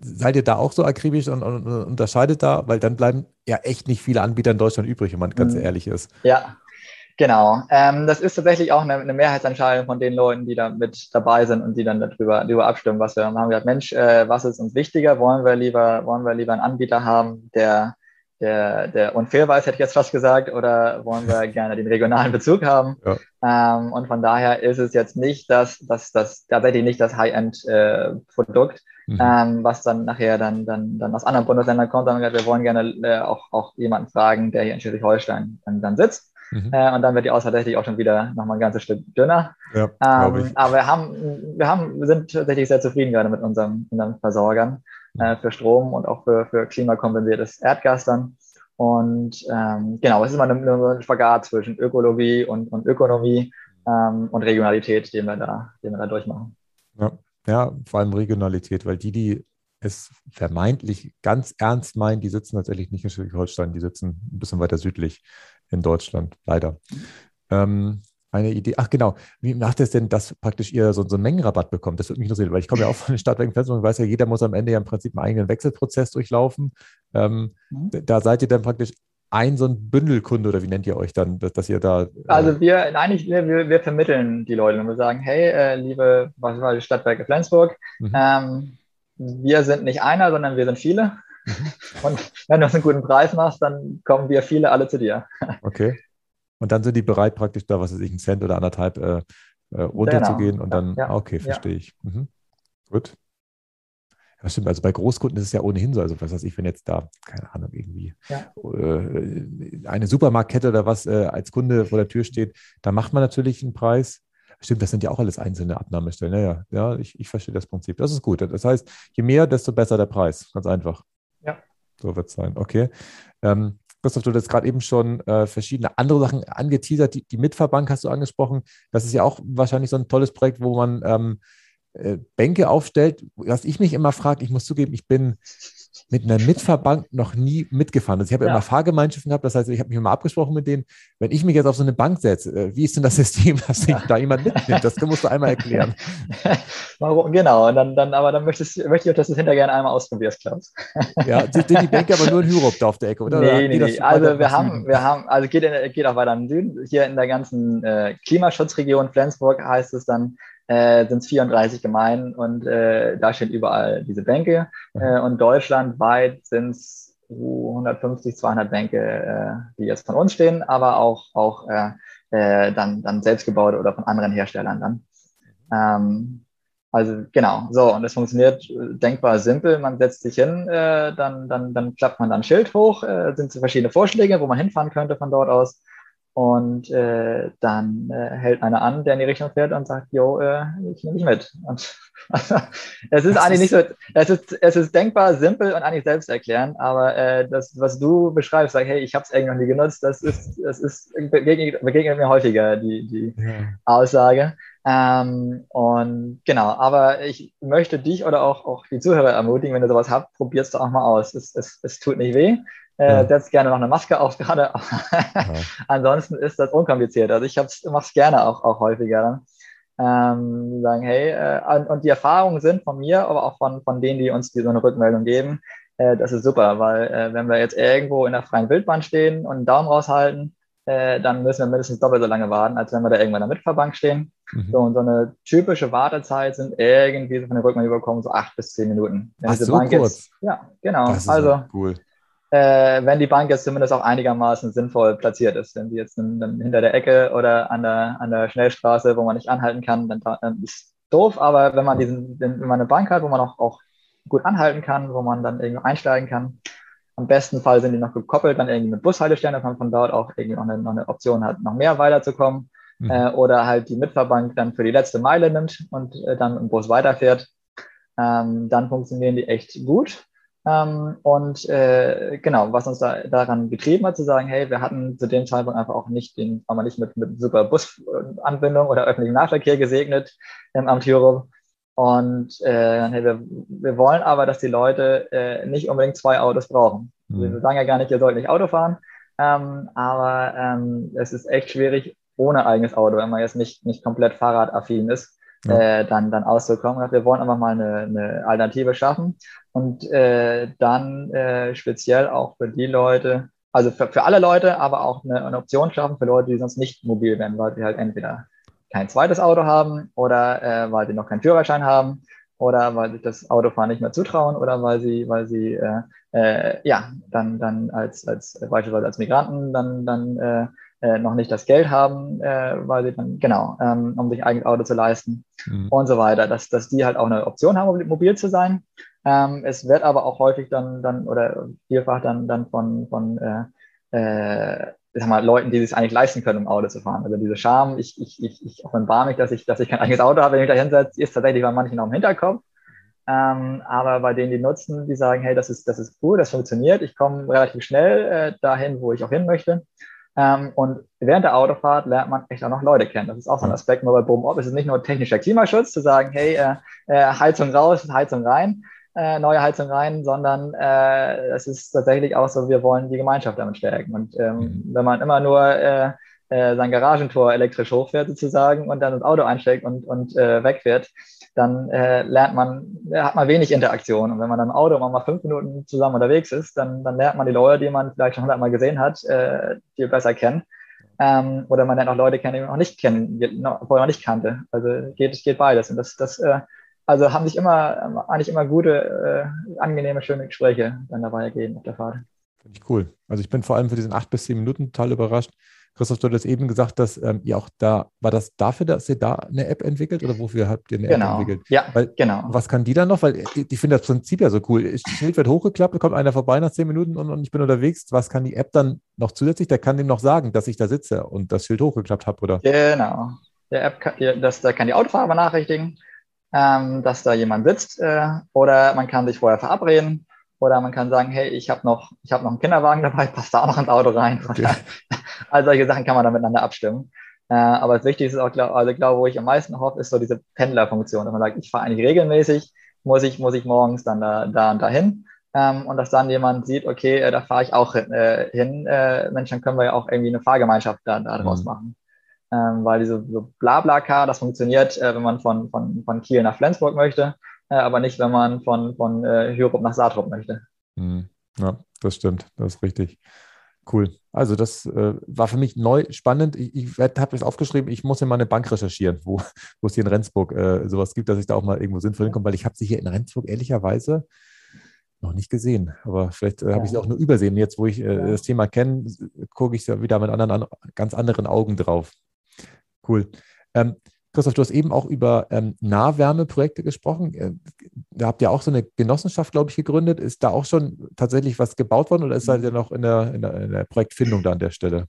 Seid ihr da auch so akribisch und, und, und, unterscheidet da? Weil dann bleiben ja echt nicht viele Anbieter in Deutschland übrig, wenn man ganz mhm. ehrlich ist. Ja, Genau. Ähm, das ist tatsächlich auch eine, eine, Mehrheitsentscheidung von den Leuten, die da mit dabei sind und die dann darüber, darüber abstimmen, was wir haben. Wir haben gesagt, Mensch, äh, was ist uns wichtiger? Wollen wir lieber, wollen wir lieber einen Anbieter haben, der der, der unfair weiß, hätte ich jetzt fast gesagt, oder wollen wir gerne den regionalen Bezug haben? Ja. Ähm, und von daher ist es jetzt nicht das, das, das tatsächlich nicht das High-End-Produkt, äh, mhm. ähm, was dann nachher dann, dann, dann aus anderen Bundesländern kommt, sondern wir wollen gerne äh, auch, auch jemanden fragen, der hier in Schleswig-Holstein dann, dann sitzt. Mhm. Äh, und dann wird die Auswahl tatsächlich auch schon wieder nochmal ein ganzes Stück dünner. Ja, ähm, aber wir haben, wir haben, wir sind tatsächlich sehr zufrieden gerade mit unserem, unseren Versorgern äh, für Strom und auch für, für klimakompensiertes Erdgas dann. Und ähm, genau, es ist immer ein, ein Spagat zwischen Ökologie und, und Ökonomie ähm, und Regionalität, den wir da, den wir da durchmachen. Ja. ja, vor allem Regionalität, weil die, die es vermeintlich ganz ernst meinen, die sitzen tatsächlich nicht in Schleswig-Holstein, die sitzen ein bisschen weiter südlich in Deutschland, leider. Ähm, eine Idee. Ach genau, wie macht es denn, dass praktisch ihr so, so einen Mengenrabatt bekommt? Das würde mich interessieren, weil ich komme ja auch von den Stadtwerken Flensburg und weiß ja, jeder muss am Ende ja im Prinzip einen eigenen Wechselprozess durchlaufen. Ähm, mhm. Da seid ihr dann praktisch ein so ein Bündelkunde oder wie nennt ihr euch dann, dass, dass ihr da. Äh also wir, eigentlich, wir, wir vermitteln die Leute und wir sagen, hey, äh, liebe was war die Stadtwerke Flensburg, mhm. ähm, wir sind nicht einer, sondern wir sind viele. Und wenn du einen guten Preis machst, dann kommen wir viele alle zu dir. Okay. Und dann sind die bereit, praktisch da, was weiß ich, einen Cent oder anderthalb äh, äh, runterzugehen genau. und dann, ja, okay, verstehe ja. ich. Mhm. Gut. Ja, stimmt. Also bei Großkunden ist es ja ohnehin so. Also, was weiß ich, wenn jetzt da, keine Ahnung, irgendwie ja. äh, eine Supermarktkette oder was äh, als Kunde vor der Tür steht, da macht man natürlich einen Preis. Stimmt, das sind ja auch alles einzelne Abnahmestellen. Ja, ja, ja ich, ich verstehe das Prinzip. Das ist gut. Das heißt, je mehr, desto besser der Preis. Ganz einfach. So wird es sein. Okay. Ähm, Christoph, du hast gerade eben schon äh, verschiedene andere Sachen angeteasert. Die, die Mitverbank hast du angesprochen. Das ist ja auch wahrscheinlich so ein tolles Projekt, wo man ähm, äh, Bänke aufstellt. Was ich mich immer frage, ich muss zugeben, ich bin mit einer Mitfahrbank noch nie mitgefahren. Also ich habe ja. immer Fahrgemeinschaften gehabt, das heißt, ich habe mich immer abgesprochen mit denen, wenn ich mich jetzt auf so eine Bank setze, äh, wie ist denn das System, dass sich ja. da jemand mitnimmt? Das musst du einmal erklären. Warum? Genau, und dann, dann, aber dann möchtest, möchte ich auch, dass du es hinterher gerne einmal ausprobierst, Klaus. ja, sind die Bänke aber nur in Hürop da auf der Ecke, oder? Nee, nee, nee. Also wir haben, wir haben, also geht, in, geht auch weiter im Süden, hier in der ganzen äh, Klimaschutzregion Flensburg heißt es dann, äh, sind es 34 Gemeinden und äh, da stehen überall diese Bänke. Mhm. Äh, und deutschlandweit sind es 150, 200 Bänke, äh, die jetzt von uns stehen, aber auch, auch äh, äh, dann, dann selbst gebaut oder von anderen Herstellern dann. Ähm, also genau, so, und es funktioniert denkbar simpel. Man setzt sich hin, dann, dann, dann klappt man dann ein Schild hoch, sind so verschiedene Vorschläge, wo man hinfahren könnte von dort aus. Und äh, dann äh, hält einer an, der in die Richtung fährt und sagt, jo, äh, ich nehme dich mit. Und also, es ist das eigentlich ist nicht so, es ist, es ist denkbar simpel und eigentlich selbsterklärend, aber äh, das, was du beschreibst, sag, hey, ich habe es irgendwie noch nie genutzt, das ist, das ist begegnet, begegnet mir häufiger, die, die ja. Aussage. Ähm, und genau, aber ich möchte dich oder auch, auch die Zuhörer ermutigen, wenn du sowas habt, probierst du auch mal aus. Es, es, es tut nicht weh. Äh, ja. Setzt gerne noch eine Maske auf gerade. Ansonsten ist das unkompliziert. Also ich mache es gerne auch, auch häufiger. Ähm, sagen, hey, äh, und die Erfahrungen sind von mir, aber auch von, von denen, die uns die so eine Rückmeldung geben, äh, das ist super, weil äh, wenn wir jetzt irgendwo in der freien Wildbahn stehen und einen Daumen raushalten, äh, dann müssen wir mindestens doppelt so lange warten, als wenn wir da irgendwann in der Mitfahrbank stehen. Mhm. So, und so eine typische Wartezeit sind irgendwie so von der Rückmeldung überkommen so acht bis zehn Minuten. Wenn Ach, so Bank kurz? Jetzt, ja, genau. also, cool. Äh, wenn die Bank jetzt zumindest auch einigermaßen sinnvoll platziert ist. Wenn sie jetzt dann hinter der Ecke oder an der, an der Schnellstraße, wo man nicht anhalten kann, dann, dann ist doof. Aber wenn man diesen, wenn man eine Bank hat, wo man auch, auch gut anhalten kann, wo man dann irgendwie einsteigen kann, am besten Fall sind die noch gekoppelt, dann irgendwie mit Bushaltestellen, dass man von dort auch irgendwie noch eine, noch eine Option hat, noch mehr weiterzukommen. Mhm. Äh, oder halt die Mitfahrbank dann für die letzte Meile nimmt und äh, dann im Bus weiterfährt. Ähm, dann funktionieren die echt gut. Ähm, und äh, genau, was uns da, daran getrieben hat, zu sagen, hey, wir hatten zu dem Zeitpunkt einfach auch nicht den, waren wir nicht mit, mit super Busanbindung oder öffentlichem Nahverkehr gesegnet im Amt Europe. Und äh, hey, wir, wir wollen aber, dass die Leute äh, nicht unbedingt zwei Autos brauchen. Mhm. Wir sagen ja gar nicht, ihr sollt nicht Auto fahren, ähm, aber ähm, es ist echt schwierig ohne eigenes Auto, wenn man jetzt nicht, nicht komplett fahrradaffin ist ja. äh, dann, dann auszukommen. Wir wollen einfach mal eine, eine Alternative schaffen und äh, dann äh, speziell auch für die Leute, also für, für alle Leute, aber auch eine, eine Option schaffen für Leute, die sonst nicht mobil werden, weil sie halt entweder kein zweites Auto haben oder äh, weil sie noch keinen Führerschein haben oder weil sich das Autofahren nicht mehr zutrauen oder weil sie, weil sie äh, äh, ja dann, dann als, als beispielsweise als Migranten dann, dann äh, äh, noch nicht das Geld haben, äh, weil sie dann, genau, ähm, um sich ein eigenes Auto zu leisten mhm. und so weiter, dass, dass die halt auch eine Option haben, mobil zu sein. Ähm, es wird aber auch häufig dann, dann oder vielfach dann, dann von, von äh, äh, sag mal, Leuten, die sich eigentlich leisten können, um Auto zu fahren. Also diese Scham, ich, ich, ich, ich offenbar mich, dass ich, dass ich kein eigenes Auto habe, wenn ich da hinsetze, ist tatsächlich bei manchen auch im Hinterkopf. Ähm, aber bei denen, die nutzen, die sagen, hey, das ist, das ist cool, das funktioniert, ich komme relativ schnell äh, dahin, wo ich auch hin möchte. Ähm, und während der Autofahrt lernt man echt auch noch Leute kennen. Das ist auch so ein Aspekt nur bei Boom Up. Es ist nicht nur technischer Klimaschutz, zu sagen, hey, äh, äh, Heizung raus, Heizung rein, äh, neue Heizung rein, sondern äh, es ist tatsächlich auch so, wir wollen die Gemeinschaft damit stärken. Und ähm, mhm. wenn man immer nur äh, äh, sein Garagentor elektrisch hochfährt sozusagen und dann ins Auto einsteigt und, und äh, wegfährt, dann äh, lernt man, hat man wenig Interaktion. Und wenn man dann im Auto mal fünf Minuten zusammen unterwegs ist, dann, dann lernt man die Leute, die man vielleicht schon hundertmal gesehen hat, äh, viel besser kennen. Ähm, oder man lernt auch Leute kennen, die man noch nicht kennen, die vorher noch nicht kannte. Also geht, geht beides. Und das, das äh, also haben sich immer, eigentlich immer gute, äh, angenehme, schöne Gespräche dann dabei ergeben auf der Fahrt. Finde ich cool. Also ich bin vor allem für diesen acht bis zehn Minuten total überrascht, Christoph, du hattest eben gesagt, dass ähm, ihr auch da, war das dafür, dass ihr da eine App entwickelt oder wofür habt ihr eine genau. App entwickelt? Ja, Weil, genau. Was kann die dann noch? Weil ich, ich finde das Prinzip ja so cool. Das Schild wird hochgeklappt, da kommt einer vorbei nach zehn Minuten und, und, ich bin unterwegs. Was kann die App dann noch zusätzlich? Der kann dem noch sagen, dass ich da sitze und das Schild hochgeklappt habe, oder? Genau. Der App kann, das, da kann die Autofahrer benachrichtigen, ähm, dass da jemand sitzt äh, oder man kann sich vorher verabreden oder man kann sagen, hey, ich habe noch, ich noch einen Kinderwagen dabei, passt da auch noch ins Auto rein. Okay. All solche Sachen kann man dann miteinander abstimmen. Äh, aber das Wichtigste ist auch, glaub, also ich glaube, wo ich am meisten hoffe, ist so diese Pendlerfunktion, dass man sagt, ich fahre eigentlich regelmäßig, muss ich, muss ich morgens dann da, da und dahin. Ähm, und dass dann jemand sieht, okay, äh, da fahre ich auch hin, äh, hin äh, Mensch, dann können wir ja auch irgendwie eine Fahrgemeinschaft da, da draus mhm. machen. Ähm, weil diese so Blabla-Car, das funktioniert, wenn man von, von, von Kiel nach Flensburg möchte, aber nicht, wenn man von, von äh, Hyrup nach Saatrup möchte. Mhm. Ja, das stimmt, das ist richtig. Cool. Also das äh, war für mich neu spannend. Ich, ich habe es aufgeschrieben, ich muss in meine Bank recherchieren, wo, wo es hier in Rendsburg äh, sowas gibt, dass ich da auch mal irgendwo sinnvoll hinkomme, weil ich habe sie hier in Rendsburg ehrlicherweise noch nicht gesehen. Aber vielleicht äh, habe ich sie auch nur übersehen. Jetzt, wo ich äh, das Thema kenne, gucke ich wieder mit anderen, ganz anderen Augen drauf. Cool. Ähm, Christoph, du hast eben auch über ähm, Nahwärmeprojekte gesprochen. Äh, da habt ihr auch so eine Genossenschaft, glaube ich, gegründet. Ist da auch schon tatsächlich was gebaut worden oder ist seid ihr noch in der, in der, in der Projektfindung da an der Stelle?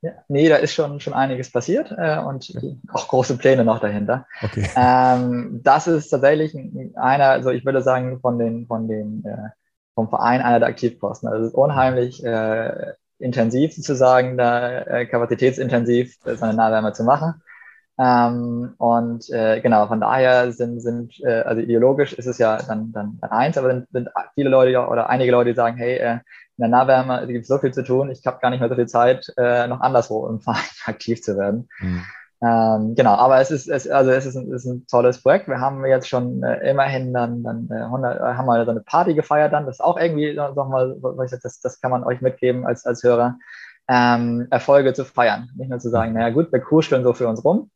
Ja, nee, da ist schon, schon einiges passiert äh, und okay. auch große Pläne noch dahinter. Okay. Ähm, das ist tatsächlich einer, also ich würde sagen, von den, von den, äh, vom Verein einer der Aktivkosten. Also es ist unheimlich äh, intensiv sozusagen, da äh, kapazitätsintensiv seine Nahwärme zu machen. Ähm, und äh, genau, von daher sind, sind äh, also ideologisch ist es ja dann, dann, dann eins, aber dann sind viele Leute oder einige Leute, die sagen, hey, äh, in der Nahwärme gibt es so viel zu tun, ich habe gar nicht mehr so viel Zeit, äh, noch anderswo im Verein aktiv zu werden. Mhm. Ähm, genau, aber es ist, es, also es ist, ein, es ist ein tolles Projekt. Wir haben jetzt schon äh, immerhin dann, dann äh, 100, äh, haben wir so eine Party gefeiert dann. Das ist auch irgendwie nochmal, das, das kann man euch mitgeben als, als Hörer, ähm, Erfolge zu feiern. Nicht nur zu sagen, naja gut, wir kuscheln so für uns rum,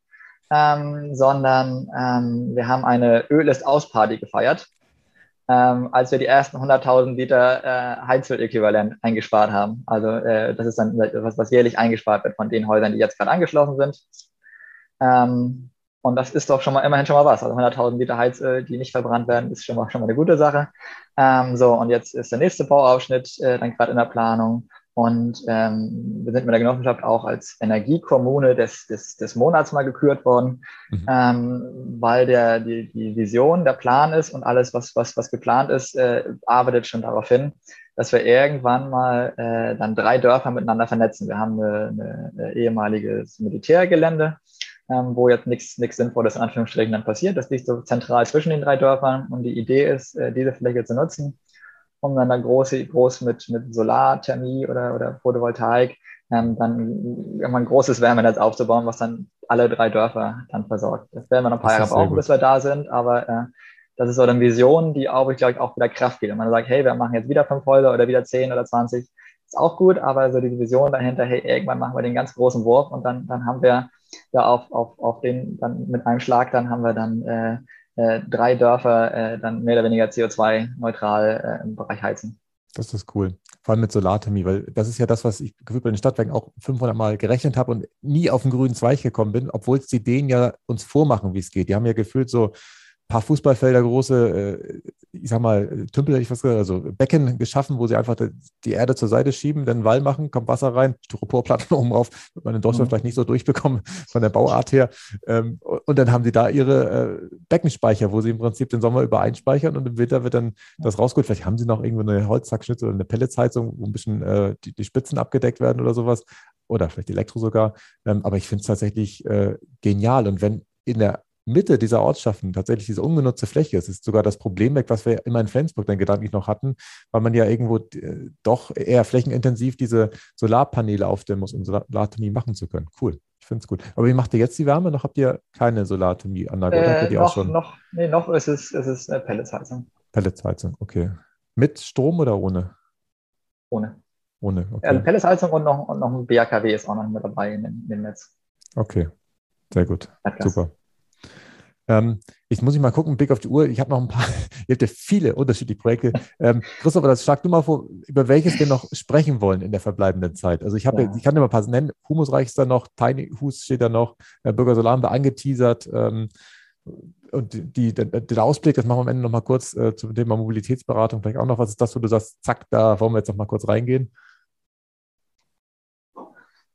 ähm, sondern ähm, wir haben eine Öl ist aus Party gefeiert, ähm, als wir die ersten 100.000 Liter äh, Heizöl-Äquivalent eingespart haben. Also äh, das ist dann was, was jährlich eingespart wird von den Häusern, die jetzt gerade angeschlossen sind. Ähm, und das ist doch schon mal immerhin schon mal was. Also 100.000 Liter Heizöl, die nicht verbrannt werden, ist schon mal, schon mal eine gute Sache. Ähm, so, und jetzt ist der nächste Bauausschnitt äh, dann gerade in der Planung. Und ähm, wir sind mit der Genossenschaft auch als Energiekommune des, des, des Monats mal gekürt worden, mhm. ähm, weil der, die, die Vision, der Plan ist und alles, was, was, was geplant ist, äh, arbeitet schon darauf hin, dass wir irgendwann mal äh, dann drei Dörfer miteinander vernetzen. Wir haben eine, eine, ehemaliges Militärgelände, ähm, wo jetzt nichts Sinnvolles in Anführungsstrichen dann passiert. Das liegt so zentral zwischen den drei Dörfern und die Idee ist, äh, diese Fläche zu nutzen, um dann da groß, groß mit, mit Solarthermie oder, oder Photovoltaik ähm, dann irgendwann ein großes Wärmenetz aufzubauen, was dann alle drei Dörfer dann versorgt. Das werden wir noch ein paar Jahre brauchen, bis wir da sind, aber äh, das ist so eine Vision, die auch, ich glaube, auch wieder Kraft gibt. Wenn man sagt, hey, wir machen jetzt wieder fünf Häuser oder wieder zehn oder zwanzig, ist auch gut, aber so diese Vision dahinter, hey, irgendwann machen wir den ganz großen Wurf und dann, dann haben wir ja auf, auf, auf den, dann mit einem Schlag, dann haben wir dann äh, äh, drei Dörfer äh, dann mehr oder weniger CO2-neutral äh, im Bereich Heizen. Das ist cool. Vor allem mit Solarthermie, weil das ist ja das, was ich gefühlt bei den Stadtwerken auch 500 Mal gerechnet habe und nie auf den grünen Zweig gekommen bin, obwohl es die Dänen ja uns vormachen, wie es geht. Die haben ja gefühlt so paar Fußballfelder große, äh, ich sag mal, Tümpel hätte ich was gesagt, also Becken geschaffen, wo sie einfach die Erde zur Seite schieben, dann Wall machen, kommt Wasser rein, Styroporplatten oben drauf, wird man in Deutschland mhm. vielleicht nicht so durchbekommen von der Bauart her. Ähm, und dann haben sie da ihre äh, Beckenspeicher, wo sie im Prinzip den Sommer über einspeichern und im Winter wird dann das rausgeholt. Vielleicht haben sie noch irgendwo eine Holzzackschnitze oder eine Pelletsheizung, wo ein bisschen äh, die, die Spitzen abgedeckt werden oder sowas. Oder vielleicht Elektro sogar. Ähm, aber ich finde es tatsächlich genial. Und wenn in der Mitte dieser Ortschaften tatsächlich diese ungenutzte Fläche. Es ist sogar das Problem weg, was wir immer in Flensburg dann gedanklich noch hatten, weil man ja irgendwo äh, doch eher flächenintensiv diese Solarpaneele aufstellen muss, um Solarthermie machen zu können. Cool. Ich finde es gut. Aber wie macht ihr jetzt die Wärme? Noch habt ihr keine Solarthermie-Anlage? Äh, noch, schon? noch, nee, noch ist es, ist es eine Pelletsheizung. Pelletsheizung, okay. Mit Strom oder ohne? Ohne. Ohne, okay. Also Pelletsheizung und noch, und noch ein BAKW ist auch noch mit dabei in dem, in dem Netz. Okay, sehr gut. Super. Ähm, ich muss ich mal gucken, Blick auf die Uhr. Ich habe noch ein paar, ihr habt ja viele unterschiedliche Projekte. Ähm, Christopher, das schlag du mal vor, über welches wir noch sprechen wollen in der verbleibenden Zeit. Also ich habe, ja. ich kann dir mal ein paar nennen. Humusreich ist da noch, Tiny Hus steht da noch, äh, Bürger Solar haben wir angeteasert. Ähm, und die, der, der, Ausblick, das machen wir am Ende noch mal kurz äh, zum Thema Mobilitätsberatung, vielleicht auch noch. Was ist das, wo du sagst, zack, da wollen wir jetzt noch mal kurz reingehen?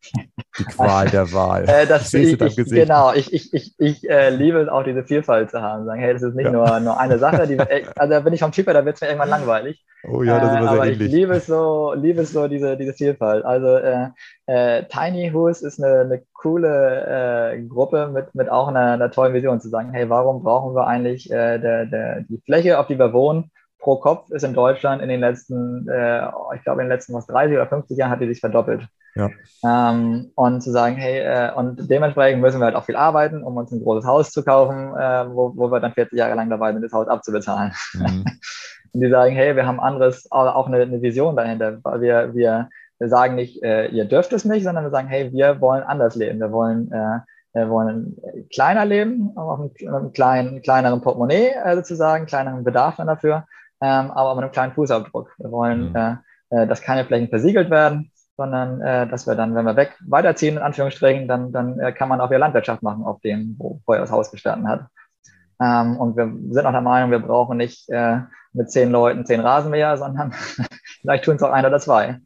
Die Qual der Wahl. Äh, das, ich, ich, genau, ich, ich, ich, ich äh, liebe es auch, diese Vielfalt zu haben. Sagen, hey, das ist nicht ja. nur, nur eine Sache. Die, also da bin ich vom Typ her, da wird es mir irgendwann langweilig. Oh ja, das ist äh, sehr aber ähnlich. Ich liebe es so, liebe es so diese, diese Vielfalt. Also äh, äh, Tiny Who's ist eine, eine coole äh, Gruppe mit, mit auch einer, einer tollen Vision zu sagen, hey, warum brauchen wir eigentlich der, der, die Fläche, auf die wir wohnen, pro Kopf ist in Deutschland in den letzten, äh, ich glaube, in den letzten was 30 oder 50 Jahren hat die sich verdoppelt. Ja. Ähm, und zu sagen, hey, äh, und dementsprechend müssen wir halt auch viel arbeiten, um uns ein großes Haus zu kaufen, äh, wo, wo wir dann 40 Jahre lang dabei sind, das Haus abzubezahlen. Mhm. und die sagen, hey, wir haben anderes, auch eine, eine Vision dahinter. Wir, wir, wir sagen nicht, äh, ihr dürft es nicht, sondern wir sagen, hey, wir wollen anders leben. Wir wollen äh, wir wollen kleiner leben, auch mit einem kleinen, kleineren Portemonnaie äh, sozusagen, kleineren Bedarf dann dafür ähm, aber mit einem kleinen Fußabdruck. Wir wollen, mhm. äh, äh, dass keine Flächen versiegelt werden, sondern äh, dass wir dann, wenn wir weg weiterziehen, in Anführungsstrichen, dann, dann äh, kann man auch wieder Landwirtschaft machen auf dem, wo vorher das Haus gestanden hat. Ähm, und wir sind auch der Meinung, wir brauchen nicht äh, mit zehn Leuten zehn Rasenmäher, sondern vielleicht tun es auch ein oder zwei.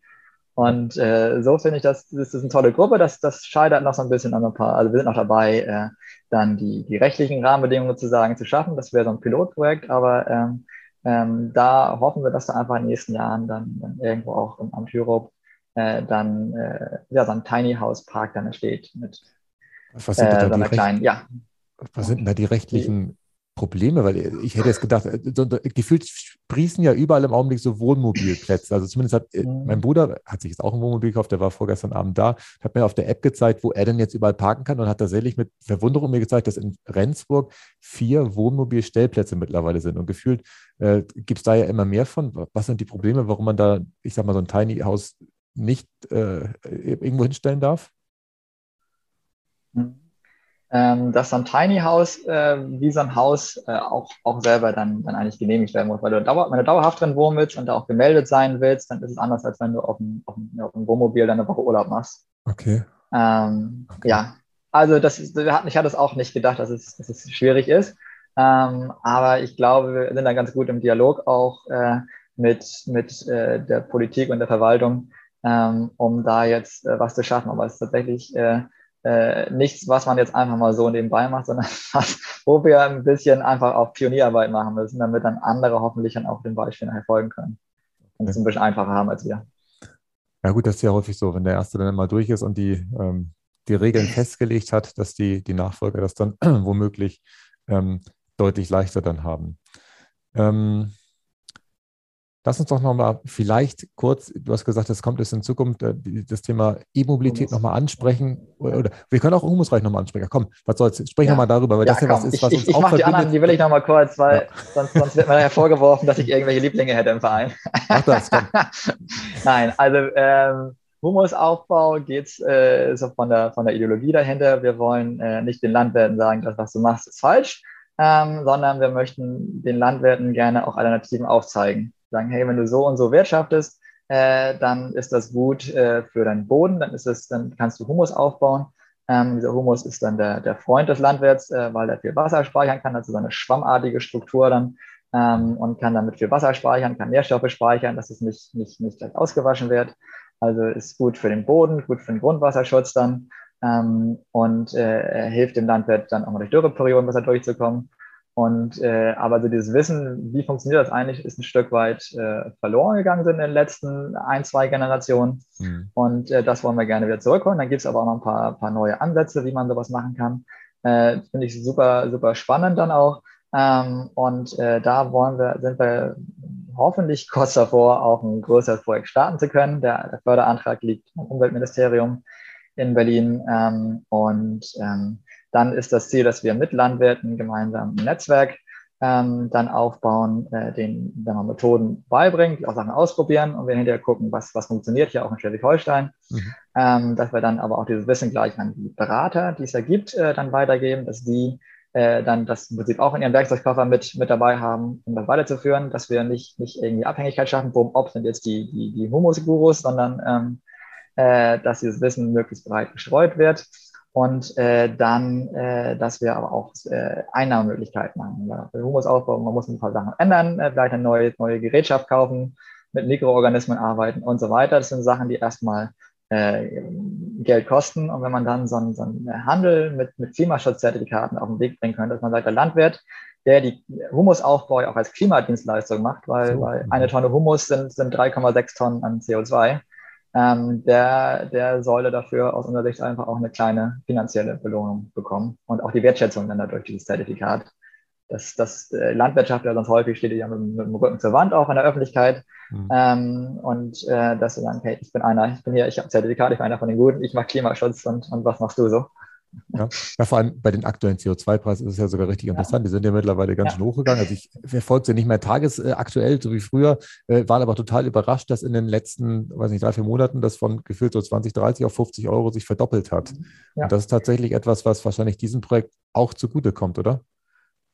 Und äh, so finde ich, das, das ist eine tolle Gruppe. Das, das scheitert noch so ein bisschen an ein paar. Also wir sind noch dabei, dann die, die rechtlichen Rahmenbedingungen sozusagen zu schaffen. Das wäre so ein Pilotprojekt, aber ähm, ähm, da hoffen wir, dass da einfach in den nächsten Jahren dann, dann irgendwo auch im Amt Europe äh, dann äh, ja, so ein Tiny House Park dann entsteht mit Was sind, äh, da, die kleinen, ja. was sind denn da die rechtlichen Probleme? Weil ich hätte jetzt gedacht, äh, so, gefühlt sprießen ja überall im Augenblick so Wohnmobilplätze. Also zumindest hat äh, mhm. mein Bruder, hat sich jetzt auch ein Wohnmobil gekauft, der war vorgestern Abend da, hat mir auf der App gezeigt, wo er denn jetzt überall parken kann und hat tatsächlich mit Verwunderung mir gezeigt, dass in Rendsburg vier Wohnmobilstellplätze mittlerweile sind. Und gefühlt äh, gibt es da ja immer mehr von. Was sind die Probleme, warum man da, ich sag mal, so ein Tiny House nicht äh, irgendwo hinstellen darf? Mhm ähm, dass so ein Tiny House äh, wie so ein Haus äh, auch, auch selber dann, dann eigentlich genehmigt werden muss. Weil du dauer, wenn du dauerhaft drin wohnen willst und da auch gemeldet sein willst, dann ist es anders, als wenn du auf dem, auf dem, auf dem Wohnmobil dann eine Woche Urlaub machst. Okay. Ähm, okay. Ja, also das, ich hatte es auch nicht gedacht, dass es, dass es schwierig ist. Ähm, aber ich glaube, wir sind da ganz gut im Dialog auch äh, mit, mit äh, der Politik und der Verwaltung, ähm, um da jetzt äh, was zu schaffen. Aber es ist tatsächlich äh, nichts, was man jetzt einfach mal so nebenbei macht, sondern was, wo wir ein bisschen einfach auch Pionierarbeit machen müssen, damit dann andere hoffentlich dann auch den Beispiel nachher folgen können und es ein bisschen einfacher haben als wir. Ja gut, das ist ja häufig so, wenn der Erste dann mal durch ist und die, ähm, die Regeln festgelegt hat, dass die, die Nachfolger das dann womöglich ähm, deutlich leichter dann haben. Ähm, Lass uns doch nochmal vielleicht kurz, du hast gesagt, es kommt jetzt in Zukunft, äh, das Thema E-Mobilität nochmal ansprechen. Oder, wir können auch Humusreich nochmal ansprechen. Komm, was soll's? Sprich ja. nochmal darüber, weil ja, das ja was ist, was ich, uns ich, auch Ich mache die anderen, die will ich nochmal kurz, weil ja. sonst, sonst wird mir hervorgeworfen, dass ich irgendwelche Lieblinge hätte im Verein. Mach das, komm. Nein, also ähm, Humusaufbau geht äh, so von der, von der Ideologie dahinter. Wir wollen äh, nicht den Landwirten sagen, dass was du machst, ist falsch, ähm, sondern wir möchten den Landwirten gerne auch Alternativen aufzeigen sagen, hey, wenn du so und so wirtschaftest, äh, dann ist das gut äh, für deinen Boden, dann ist es, dann kannst du Humus aufbauen. Ähm, dieser Humus ist dann der, der Freund des Landwirts, äh, weil er viel Wasser speichern kann, also so eine schwammartige Struktur dann ähm, und kann damit viel Wasser speichern, kann Nährstoffe speichern, dass es nicht, nicht, nicht gleich ausgewaschen wird. Also ist gut für den Boden, gut für den Grundwasserschutz dann ähm, und äh, hilft dem Landwirt dann auch mal durch Dürreperioden besser durchzukommen. Und äh, aber so dieses Wissen, wie funktioniert das eigentlich, ist ein Stück weit äh, verloren gegangen in den letzten ein, zwei Generationen. Mhm. Und äh, das wollen wir gerne wieder zurückholen. Dann gibt es aber auch noch ein paar, paar neue Ansätze, wie man sowas machen kann. Äh, Finde ich super, super spannend dann auch. Ähm, und äh, da wollen wir, sind wir hoffentlich kurz davor, auch ein größeres Projekt starten zu können. Der, der Förderantrag liegt im Umweltministerium in Berlin. Ähm, und ähm, dann ist das Ziel, dass wir mit Landwirten gemeinsam ein Netzwerk ähm, dann aufbauen, äh, den wenn man Methoden beibringt, die auch Sachen ausprobieren und wir hinterher gucken, was, was funktioniert hier auch in Schleswig-Holstein. Mhm. Ähm, dass wir dann aber auch dieses Wissen gleich an die Berater, die es da gibt, äh, dann weitergeben, dass die äh, dann das im Prinzip auch in ihren Werkzeugkoffer mit, mit dabei haben, um das weiterzuführen, dass wir nicht, nicht irgendwie Abhängigkeit schaffen, wo, ob sind jetzt die, die, die Humus-Gurus, sondern ähm, äh, dass dieses Wissen möglichst breit gestreut wird und äh, dann, äh, dass wir aber auch äh, Einnahmemöglichkeiten haben. Ja, für Humusaufbau, man muss ein paar Sachen ändern, äh, vielleicht eine neue, neue Gerätschaft kaufen, mit Mikroorganismen arbeiten und so weiter. Das sind Sachen, die erstmal äh, Geld kosten. Und wenn man dann so einen, so einen Handel mit, mit Klimaschutzzertifikaten auf den Weg bringen könnte, dass man sagt, der Landwirt, der die Humusaufbau auch als Klimadienstleistung macht, weil, so. weil eine Tonne Humus sind, sind 3,6 Tonnen an CO2 ähm, der, der solle dafür aus unserer Sicht einfach auch eine kleine finanzielle Belohnung bekommen und auch die Wertschätzung dann dadurch dieses Zertifikat. Das, das äh, Landwirtschaft ja sonst häufig steht ja mit, mit, dem Rücken zur Wand auch in der Öffentlichkeit. Mhm. Ähm, und äh, dass sie sagen, hey, ich bin einer, ich bin hier, ich habe Zertifikat, ich bin einer von den Guten, ich mache Klimaschutz und, und was machst du so? Ja. ja, vor allem bei den aktuellen CO2-Preisen ist es ja sogar richtig interessant. Ja. Die sind ja mittlerweile ganz ja. schön hochgegangen. Also ich verfolge sie nicht mehr tagesaktuell, so wie früher, äh, war aber total überrascht, dass in den letzten, weiß nicht, drei, vier Monaten das von gefühlt so 20, 30 auf 50 Euro sich verdoppelt hat. Ja. Und das ist tatsächlich etwas, was wahrscheinlich diesem Projekt auch zugutekommt, oder?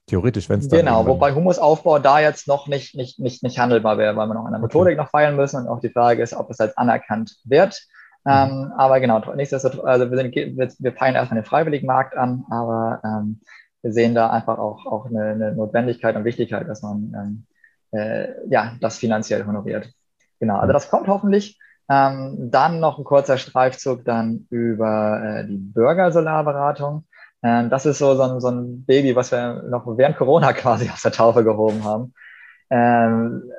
Theoretisch, wenn es. Genau, wobei Humusaufbau da jetzt noch nicht, nicht, nicht, nicht handelbar wäre, weil wir noch an der Methodik okay. noch feilen müssen und auch die Frage ist, ob es als anerkannt wird. Mhm. Ähm, aber genau, nichtsdestotrotz, also wir, sind, wir, wir peilen erstmal den freiwilligen Markt an, aber ähm, wir sehen da einfach auch, auch eine, eine Notwendigkeit und Wichtigkeit, dass man ähm, äh, ja, das finanziell honoriert. Genau, also mhm. das kommt hoffentlich. Ähm, dann noch ein kurzer Streifzug dann über äh, die Bürgersolarberatung. Ähm, das ist so, so, ein, so ein Baby, was wir noch während Corona quasi aus der Taufe gehoben haben. Ähm,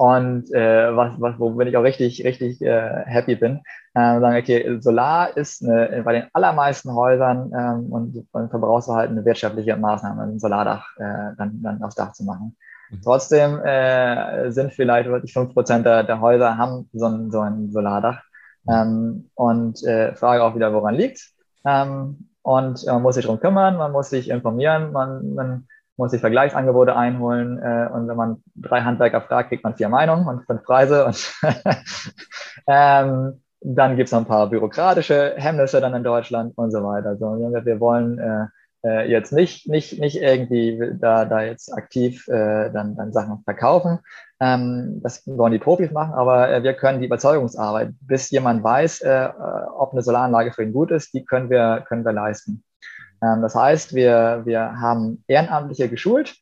und äh, was, was, wo ich auch richtig, richtig äh, happy bin, äh, sagen, okay, Solar ist eine, bei den allermeisten Häusern ähm, und, und Verbrauchsverhalten eine wirtschaftliche Maßnahme, ein Solardach äh, dann, dann aufs Dach zu machen. Mhm. Trotzdem äh, sind vielleicht wirklich fünf Prozent der, der Häuser haben so ein, so ein Solardach. Mhm. Ähm, und äh, Frage auch wieder, woran liegt. Ähm, und man muss sich darum kümmern, man muss sich informieren, man, man muss sich Vergleichsangebote einholen äh, und wenn man drei Handwerker fragt, kriegt man vier Meinungen und fünf Preise und ähm, dann gibt es noch ein paar bürokratische Hemmnisse dann in Deutschland und so weiter. So, wir wollen äh, äh, jetzt nicht, nicht, nicht irgendwie da, da jetzt aktiv äh, dann, dann Sachen verkaufen. Ähm, das wollen die Profis machen, aber äh, wir können die Überzeugungsarbeit, bis jemand weiß, äh, äh ob eine Solaranlage für ihn gut ist, die können wir, können wir leisten. Ähm, das heißt, wir, wir haben Ehrenamtliche geschult,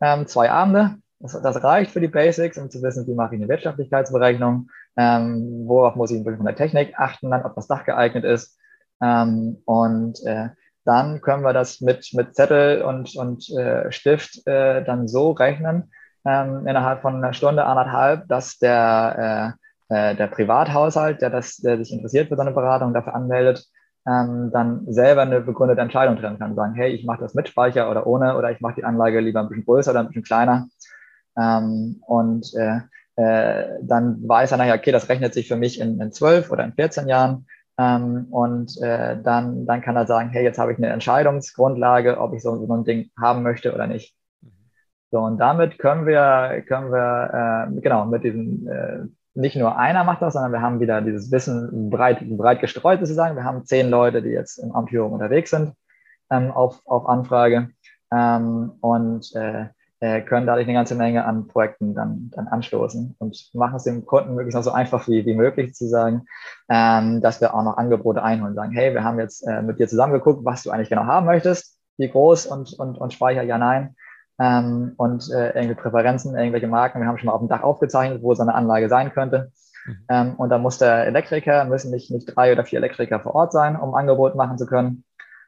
ähm, zwei Abende. Das, das, reicht für die Basics, um zu wissen, wie mache ich eine Wirtschaftlichkeitsberechnung, ähm, worauf muss ich von der Technik achten, dann, ob das Dach geeignet ist. Und äh, dann können wir das mit, mit Zettel und, und äh, Stift äh, dann so rechnen, innerhalb von einer Stunde, anderthalb, dass der, äh, äh der Privathaushalt, der, das, der sich interessiert für so eine Beratung, dafür anmeldet, ähm, dann selber eine begründete Entscheidung treffen kann. Sagen, hey, ich mache das mit Speicher oder ohne oder ich mache die Anlage lieber ein bisschen größer oder ein bisschen kleiner. Ähm, und äh, äh, dann weiß er nachher, okay, das rechnet sich für mich in, in 12 oder in 14 Jahren. Ähm, und äh, dann, dann kann er sagen, hey, jetzt habe ich eine Entscheidungsgrundlage, ob ich so, so ein Ding haben möchte oder nicht. So, und damit können wir, können wir äh, genau mit diesen äh, nicht nur einer macht das, sondern wir haben wieder dieses Wissen breit, breit gestreut sozusagen. Wir haben zehn Leute, die jetzt im Amtführung unterwegs sind ähm, auf, auf Anfrage ähm, und äh, äh, können dadurch eine ganze Menge an Projekten dann, dann anstoßen und machen es dem Kunden möglichst noch so einfach wie, wie möglich zu sagen, ähm, dass wir auch noch Angebote einholen, sagen, hey, wir haben jetzt äh, mit dir zusammengeguckt, was du eigentlich genau haben möchtest, wie groß und, und, und Speicher, ja, nein ähm, und äh, irgendwelche Präferenzen, irgendwelche Marken. Wir haben schon mal auf dem Dach aufgezeichnet, wo so eine Anlage sein könnte. Mhm. Ähm, und da muss der Elektriker, müssen nicht, nicht drei oder vier Elektriker vor Ort sein, um Angebot machen zu können,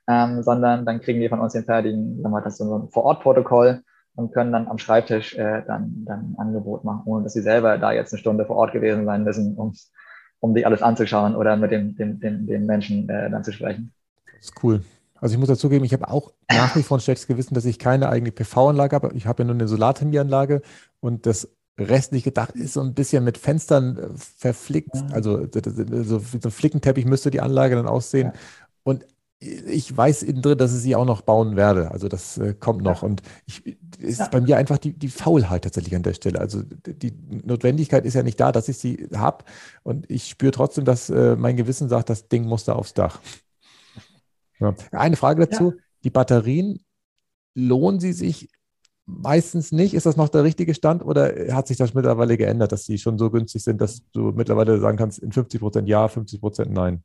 ähm, sondern dann kriegen die von uns den fertigen, sagen wir, das so ein Vor-Ort-Protokoll und können dann am Schreibtisch äh, dann, dann ein Angebot machen, ohne dass sie selber da jetzt eine Stunde vor Ort gewesen sein müssen, um, um die alles anzuschauen oder mit dem, dem, dem, dem Menschen äh, dann zu sprechen. Das ist cool. Also ich muss dazugeben, ich habe auch nach wie vor ein schlechtes Gewissen, dass ich keine eigene PV-Anlage habe. Ich habe ja nur eine Solarthermieanlage und das restliche Dach ist so ein bisschen mit Fenstern äh, verflickt. Also so wie so ein Flickenteppich müsste die Anlage dann aussehen. Und ich weiß innen drin, dass ich sie auch noch bauen werde. Also das äh, kommt noch. Und ich, ist ja. bei mir einfach die, die Faulheit tatsächlich an der Stelle. Also die Notwendigkeit ist ja nicht da, dass ich sie habe. Und ich spüre trotzdem, dass äh, mein Gewissen sagt, das Ding muss da aufs Dach. Ja. Eine Frage dazu. Ja. Die Batterien, lohnen sie sich meistens nicht? Ist das noch der richtige Stand oder hat sich das mittlerweile geändert, dass sie schon so günstig sind, dass du mittlerweile sagen kannst, in 50 Prozent ja, 50 Prozent nein?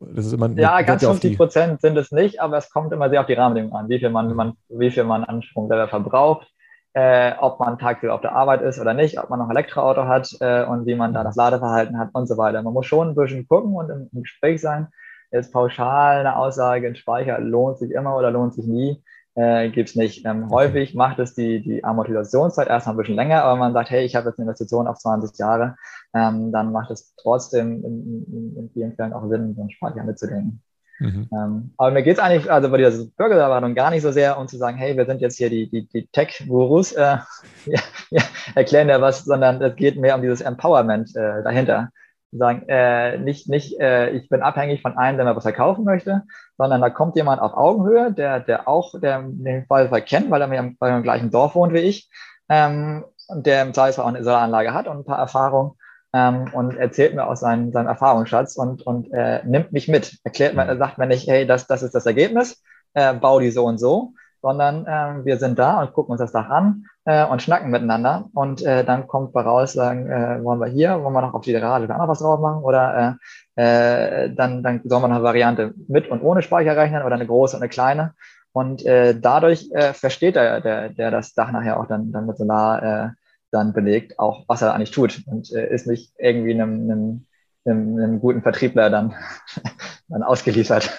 Das ist immer ja, ganz 50 Prozent sind es nicht, aber es kommt immer sehr auf die Rahmenbedingungen an, wie viel man, man, wie viel man an Strom selber verbraucht, äh, ob man tagsüber auf der Arbeit ist oder nicht, ob man noch ein Elektroauto hat äh, und wie man da das Ladeverhalten hat und so weiter. Man muss schon ein bisschen gucken und im, im Gespräch sein jetzt pauschal eine Aussage, ein Speicher lohnt sich immer oder lohnt sich nie, äh, gibt es nicht. Ähm, häufig macht es die, die Amortisationszeit erstmal ein bisschen länger, aber man sagt, hey, ich habe jetzt eine Investition auf 20 Jahre, ähm, dann macht es trotzdem in, in, in, vielen Fällen auch Sinn, so einen Speicher mitzudenken. Mhm. Ähm, aber mir geht es eigentlich, also bei dieser Bürgererwartung gar nicht so sehr, um zu sagen, hey, wir sind jetzt hier die, die, die Tech-Gurus, äh, ja, ja, erklären ja was, sondern es geht mehr um dieses Empowerment äh, dahinter sagen, äh, nicht, nicht äh, ich bin abhängig von einem, der mir was verkaufen möchte, sondern da kommt jemand auf Augenhöhe, der, der auch, der den Fall kennt, weil er mir im, im gleichen Dorf wohnt wie ich, ähm, und der im Zweifelsfall auch eine Solaranlage hat und ein paar Erfahrungen ähm, und erzählt mir aus seinem, seinem Erfahrungsschatz und, und äh, nimmt mich mit. Erklärt mir, sagt mir nicht, hey, das, das ist das Ergebnis, äh, bau die so und so, sondern äh, wir sind da und gucken uns das Dach an äh, und schnacken miteinander. Und äh, dann kommt bei raus, sagen, äh, wollen wir hier, wollen wir noch auf die da noch was drauf machen oder äh, äh, dann, dann soll man eine Variante mit und ohne Speicher rechnen oder eine große und eine kleine. Und äh, dadurch äh, versteht der, der, der das Dach nachher auch dann, dann mit Solar äh, dann belegt, auch was er eigentlich tut und äh, ist nicht irgendwie einem, einem, einem, einem guten Vertriebler dann, dann ausgeliefert.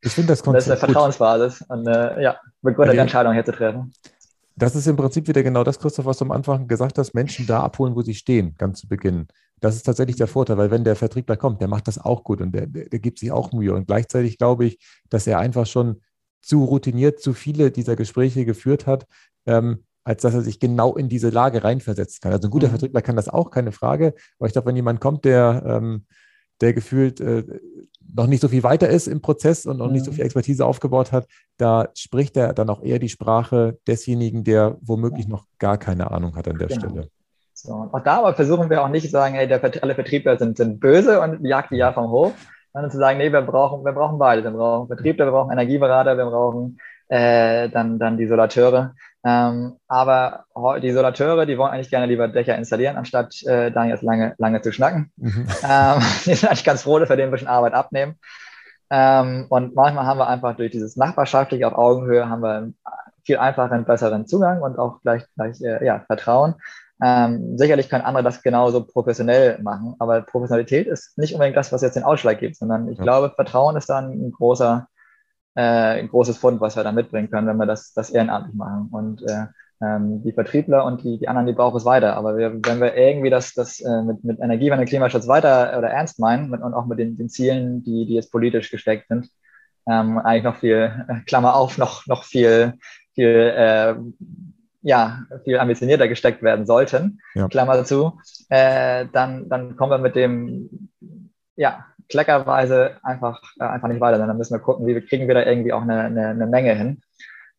Ich finde das Konzept. Das ist eine Vertrauensbasis und äh, ja, begründete also, Entscheidung hier zu treffen. Das ist im Prinzip wieder genau das, Christoph, was du am Anfang gesagt hast, Menschen da abholen, wo sie stehen, ganz zu Beginn. Das ist tatsächlich der Vorteil, weil wenn der Vertriebler kommt, der macht das auch gut und der, der, der gibt sich auch Mühe. Und gleichzeitig glaube ich, dass er einfach schon zu routiniert, zu viele dieser Gespräche geführt hat, ähm, als dass er sich genau in diese Lage reinversetzen kann. Also ein guter mhm. Vertriebler kann das auch, keine Frage. Aber ich glaube, wenn jemand kommt, der, ähm, der gefühlt äh, noch nicht so viel weiter ist im Prozess und noch nicht so viel Expertise aufgebaut hat, da spricht er dann auch eher die Sprache desjenigen, der womöglich noch gar keine Ahnung hat an der genau. Stelle. So, und auch da aber versuchen wir auch nicht zu sagen, hey, der, alle Vertriebler sind, sind böse und jagt die ja vom Hof, sondern zu sagen, nee, wir brauchen, wir brauchen beide. Wir brauchen Vertriebler, wir brauchen Energieberater, wir brauchen äh, dann, dann die Solateure. Ähm, aber die Solateure, die wollen eigentlich gerne lieber Dächer installieren, anstatt äh, dann jetzt lange, lange zu schnacken. Mhm. Ähm, die sind eigentlich ganz froh, dass wir denen ein bisschen Arbeit abnehmen. Ähm, und manchmal haben wir einfach durch dieses Nachbarschaftliche auf Augenhöhe haben wir viel einfacheren, besseren Zugang und auch gleich, gleich äh, ja, Vertrauen. Ähm, sicherlich können andere das genauso professionell machen, aber Professionalität ist nicht unbedingt das, was jetzt den Ausschlag gibt, sondern ich ja. glaube, Vertrauen ist dann ein großer, ein großes Fund, was wir da mitbringen können, wenn wir das, das ehrenamtlich machen. Und äh, ähm, die Vertriebler und die, die anderen, die brauchen es weiter. Aber wir, wenn wir irgendwie das, das äh, mit, mit Energiewende, Klimaschutz weiter oder ernst meinen mit, und auch mit den, den Zielen, die, die jetzt politisch gesteckt sind, ähm, eigentlich noch viel, äh, Klammer auf, noch, noch viel, viel, äh, ja, viel ambitionierter gesteckt werden sollten, ja. Klammer zu, äh, dann, dann kommen wir mit dem, ja, kleckerweise einfach, äh, einfach nicht weiter. Dann müssen wir gucken, wie kriegen wir da irgendwie auch eine, eine, eine Menge hin.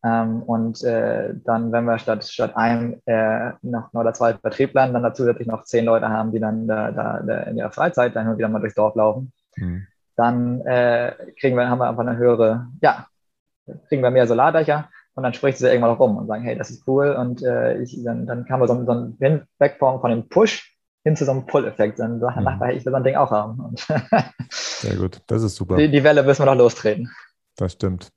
Ähm, und äh, dann, wenn wir statt, statt einem äh, noch oder zwei Vertrieblern dann dazu zusätzlich noch zehn Leute haben, die dann da, da, da in ihrer Freizeit dann und wieder mal durchs Dorf laufen, mhm. dann äh, kriegen wir, haben wir einfach eine höhere, ja, kriegen wir mehr Solardächer und dann spricht sie irgendwann noch rum und sagen, hey, das ist cool und äh, ich, dann, dann kann man so, so ein weg von, von dem Push hin zu so einem Pull-Effekt. Dann der mhm. Nachbar, ich will so ein Ding auch haben. Und Sehr gut, das ist super. Die, die Welle müssen wir noch lostreten. Das stimmt.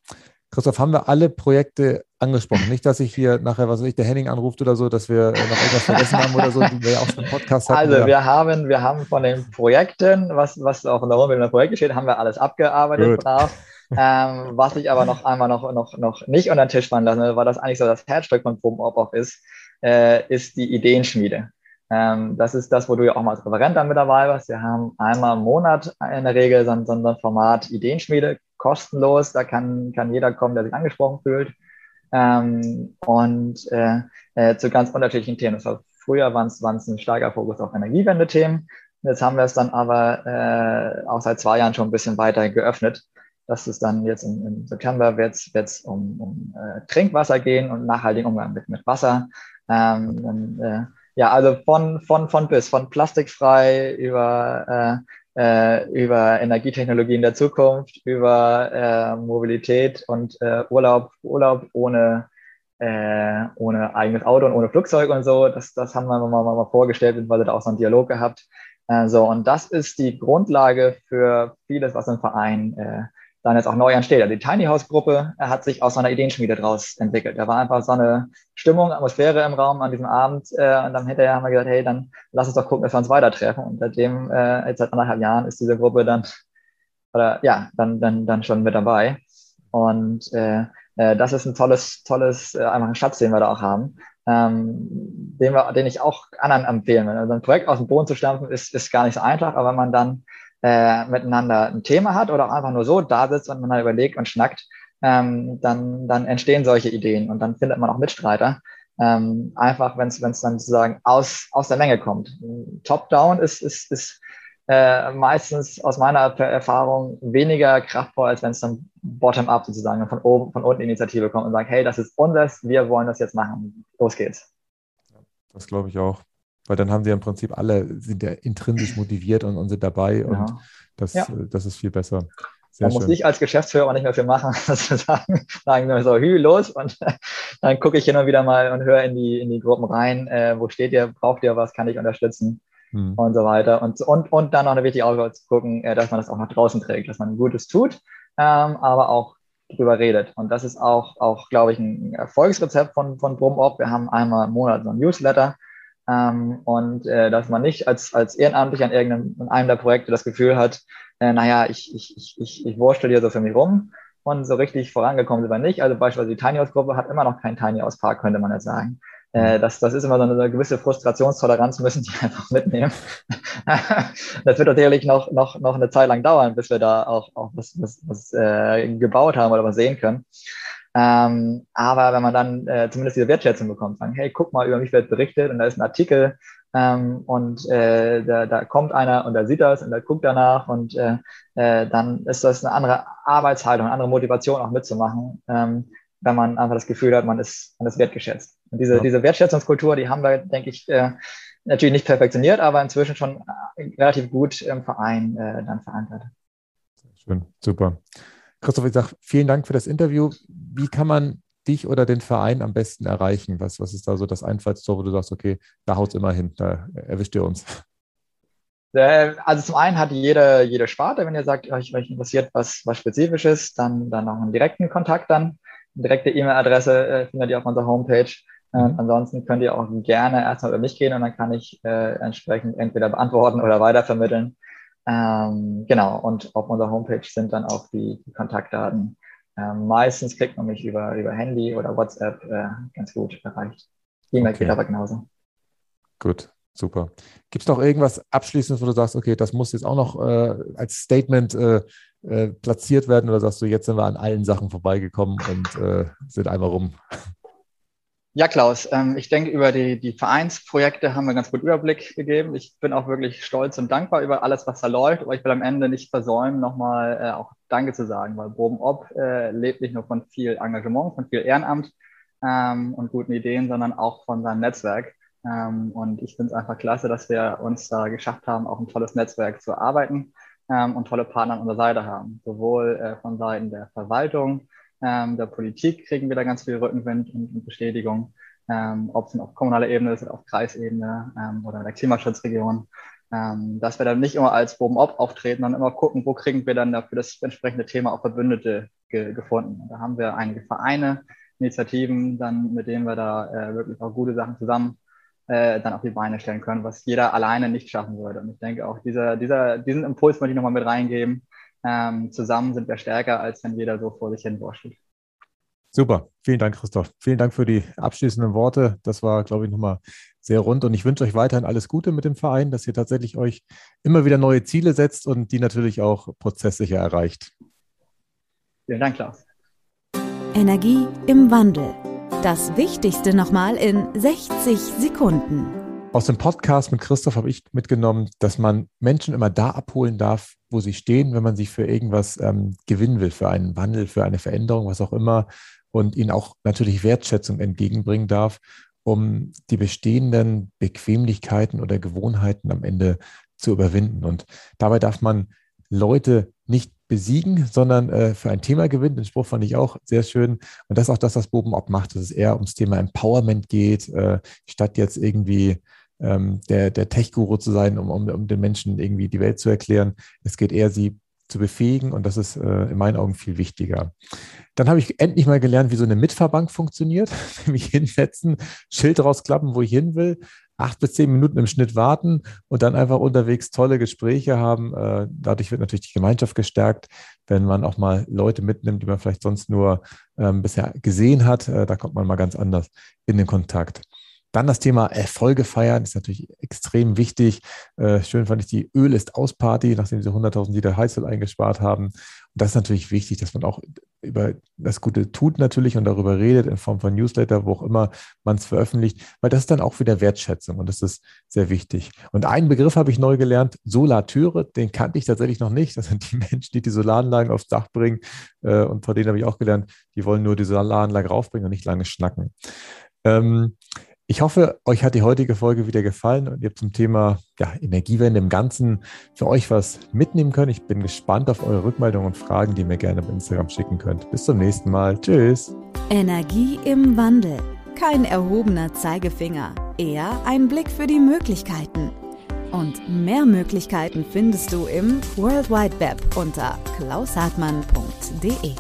Christoph, haben wir alle Projekte angesprochen? Nicht, dass ich hier nachher, was weiß ich, der Henning anruft oder so, dass wir noch irgendwas vergessen haben oder so, die wir ja auch schon im Podcast hatten. Also wir haben, wir haben von den Projekten, was, was auch in der Homepage der Projekte steht, haben wir alles abgearbeitet, brav. ähm, was ich aber noch einmal noch, noch, noch nicht unter den Tisch fallen lassen, weil das eigentlich so das Herzstück von Proben ist, äh, ist die Ideenschmiede. Ähm, das ist das, wo du ja auch mal als Referent dann mit dabei warst. Wir haben einmal im Monat in der Regel so, so ein Format Ideenschmiede, kostenlos. Da kann, kann jeder kommen, der sich angesprochen fühlt. Ähm, und äh, äh, zu ganz unterschiedlichen Themen. Das heißt, früher war es ein starker Fokus auf Energiewende-Themen. Jetzt haben wir es dann aber äh, auch seit zwei Jahren schon ein bisschen weiter geöffnet. Das ist dann jetzt im, im September wird es um, um äh, Trinkwasser gehen und nachhaltigen Umgang mit, mit Wasser. Ähm, äh, ja, also von, von, von bis, von plastikfrei über, äh, äh, über Energietechnologien der Zukunft, über äh, Mobilität und äh, Urlaub, Urlaub ohne, äh, ohne eigenes Auto und ohne Flugzeug und so. Das, das haben wir mal, mal, mal vorgestellt, weil wir da auch so einen Dialog gehabt. So, und das ist die Grundlage für vieles, was im Verein dann jetzt auch neu entsteht. Also die Tiny House Gruppe hat sich aus so einer Ideenschmiede draus entwickelt. Da war einfach so eine Stimmung, Atmosphäre im Raum an diesem Abend äh, und dann hinterher haben wir gesagt, hey, dann lass uns doch gucken, dass wir uns weiter treffen. Und seitdem, äh, jetzt seit anderthalb Jahren ist diese Gruppe dann, oder ja, dann, dann, dann schon mit dabei. Und äh, äh, das ist ein tolles, tolles, äh, einfach ein Schatz, den wir da auch haben. Ähm, den, wir, den ich auch anderen empfehlen will. Also ein Projekt aus dem Boden zu stampfen, ist, ist gar nicht so einfach, aber wenn man dann äh, miteinander ein Thema hat oder auch einfach nur so da sitzt und man halt überlegt und schnackt, ähm, dann, dann entstehen solche Ideen und dann findet man auch Mitstreiter. Ähm, einfach, wenn es dann sozusagen aus, aus der Menge kommt. Top-down ist, ist, ist äh, meistens aus meiner Erfahrung weniger kraftvoll, als wenn es dann bottom-up sozusagen von oben, von unten Initiative kommt und sagt, hey, das ist unseres, wir wollen das jetzt machen. Los geht's. Das glaube ich auch weil dann haben sie im Prinzip alle, sind ja intrinsisch motiviert und, und sind dabei und ja. Das, ja. das ist viel besser. Sehr da muss ich als Geschäftsführer nicht mehr viel machen, sozusagen. Sagen wir so, hü, los. Und dann gucke ich hin und wieder mal und höre in die, in die Gruppen rein, äh, wo steht ihr, braucht ihr was, kann ich unterstützen hm. und so weiter. Und, und, und dann noch eine wichtige Aufgabe zu gucken, äh, dass man das auch nach draußen trägt, dass man Gutes tut, ähm, aber auch drüber redet. Und das ist auch, auch glaube ich, ein Erfolgsrezept von, von Brumop. Wir haben einmal im Monat so ein Newsletter, ähm, und äh, dass man nicht als, als Ehrenamtlich an irgendeinem an einem der Projekte das Gefühl hat, äh, naja, ich, ich, ich, ich, ich wurschtel hier so für mich rum, und so richtig vorangekommen sind wir nicht. Also beispielsweise die Tiny House Gruppe hat immer noch keinen Tiny House Park, könnte man jetzt sagen. Äh, mhm. das, das ist immer so eine gewisse Frustrationstoleranz, müssen die einfach mitnehmen. das wird natürlich noch, noch, noch eine Zeit lang dauern, bis wir da auch, auch was, was, was äh, gebaut haben oder was sehen können. Ähm, aber wenn man dann äh, zumindest diese Wertschätzung bekommt, sagen, hey, guck mal, über mich wird berichtet und da ist ein Artikel ähm, und äh, da, da kommt einer und da sieht das und da guckt danach und äh, äh, dann ist das eine andere Arbeitshaltung, eine andere Motivation auch mitzumachen, ähm, wenn man einfach das Gefühl hat, man ist, man ist wertgeschätzt. Und diese, ja. diese Wertschätzungskultur, die haben wir, denke ich, äh, natürlich nicht perfektioniert, aber inzwischen schon äh, relativ gut im Verein äh, dann verankert. Schön, super. Christoph, ich sage vielen Dank für das Interview. Wie kann man dich oder den Verein am besten erreichen? Was, was ist da so das Einfallstor, wo du sagst, okay, da haut es immer hin, da erwischt ihr uns? Äh, also zum einen hat jede, jede Sparte, wenn ihr sagt, euch, euch interessiert was, was Spezifisches, dann, dann noch einen direkten Kontakt dann. Eine direkte E-Mail-Adresse äh, findet ihr auf unserer Homepage. Ähm, ansonsten könnt ihr auch gerne erstmal über mich gehen und dann kann ich äh, entsprechend entweder beantworten oder weitervermitteln. Ähm, genau, und auf unserer Homepage sind dann auch die, die Kontaktdaten. Ähm, meistens kriegt man mich über, über Handy oder WhatsApp äh, ganz gut erreicht. E-Mail okay. geht aber genauso. Gut, super. Gibt es noch irgendwas Abschließendes, wo du sagst, okay, das muss jetzt auch noch äh, als Statement äh, äh platziert werden oder sagst du, jetzt sind wir an allen Sachen vorbeigekommen und äh, sind einmal rum? Ja, Klaus, ähm, ich denke, über die, die Vereinsprojekte haben wir ganz gut Überblick gegeben. Ich bin auch wirklich stolz und dankbar über alles, was da läuft, aber ich will am Ende nicht versäumen, nochmal äh, auch Danke zu sagen, weil Boben Ob äh, lebt nicht nur von viel Engagement, von viel Ehrenamt ähm, und guten Ideen, sondern auch von seinem Netzwerk. Ähm, und ich finde es einfach klasse, dass wir uns da geschafft haben, auch ein tolles Netzwerk zu arbeiten ähm, und tolle Partner an unserer Seite haben, sowohl äh, von Seiten der Verwaltung, ähm, der Politik kriegen wir da ganz viel Rückenwind und, und Bestätigung, ähm, ob es auf kommunaler Ebene ist auf Kreisebene ähm, oder der Klimaschutzregion, ähm, dass wir dann nicht immer als Boben-Op auftreten, sondern immer gucken, wo kriegen wir dann dafür das entsprechende Thema auch Verbündete ge gefunden. Und da haben wir einige Vereine, Initiativen, dann, mit denen wir da äh, wirklich auch gute Sachen zusammen äh, dann auf die Beine stellen können, was jeder alleine nicht schaffen würde. Und ich denke auch, dieser, dieser, diesen Impuls möchte ich nochmal mit reingeben, ähm, zusammen sind wir stärker, als wenn jeder so vor sich hin wurschtelt. Super, vielen Dank, Christoph. Vielen Dank für die abschließenden Worte. Das war, glaube ich, nochmal sehr rund. Und ich wünsche euch weiterhin alles Gute mit dem Verein, dass ihr tatsächlich euch immer wieder neue Ziele setzt und die natürlich auch prozesssicher erreicht. Vielen Dank, Klaus. Energie im Wandel. Das Wichtigste nochmal in 60 Sekunden. Aus dem Podcast mit Christoph habe ich mitgenommen, dass man Menschen immer da abholen darf, wo sie stehen, wenn man sich für irgendwas ähm, gewinnen will, für einen Wandel, für eine Veränderung, was auch immer, und ihnen auch natürlich Wertschätzung entgegenbringen darf, um die bestehenden Bequemlichkeiten oder Gewohnheiten am Ende zu überwinden. Und dabei darf man Leute nicht besiegen, sondern äh, für ein Thema gewinnen. Den Spruch fand ich auch sehr schön. Und das ist auch das, was Boben Ob macht, dass es eher ums Thema Empowerment geht, äh, statt jetzt irgendwie ähm, der, der Tech-Guru zu sein, um, um, um den Menschen irgendwie die Welt zu erklären. Es geht eher, sie zu befähigen und das ist äh, in meinen Augen viel wichtiger. Dann habe ich endlich mal gelernt, wie so eine Mitfahrbank funktioniert. Mich hinsetzen, Schild rausklappen, wo ich hin will, acht bis zehn Minuten im Schnitt warten und dann einfach unterwegs tolle Gespräche haben. Äh, dadurch wird natürlich die Gemeinschaft gestärkt, wenn man auch mal Leute mitnimmt, die man vielleicht sonst nur ähm, bisher gesehen hat. Äh, da kommt man mal ganz anders in den Kontakt. Dann das Thema Erfolge feiern ist natürlich extrem wichtig. Äh, schön fand ich die Öl ist aus Party, nachdem sie 100.000 Liter Heißöl eingespart haben. Und das ist natürlich wichtig, dass man auch über das Gute tut natürlich und darüber redet in Form von Newsletter, wo auch immer man es veröffentlicht, weil das ist dann auch wieder Wertschätzung und das ist sehr wichtig. Und einen Begriff habe ich neu gelernt, Solateure, den kannte ich tatsächlich noch nicht. Das sind die Menschen, die die Solaranlagen aufs Dach bringen äh, und vor denen habe ich auch gelernt, die wollen nur die Solaranlage raufbringen und nicht lange schnacken. Ähm, ich hoffe, euch hat die heutige Folge wieder gefallen und ihr habt zum Thema ja, Energiewende im Ganzen für euch was mitnehmen können. Ich bin gespannt auf eure Rückmeldungen und Fragen, die ihr mir gerne bei Instagram schicken könnt. Bis zum nächsten Mal. Tschüss. Energie im Wandel. Kein erhobener Zeigefinger, eher ein Blick für die Möglichkeiten. Und mehr Möglichkeiten findest du im World Wide Web unter klaushartmann.de.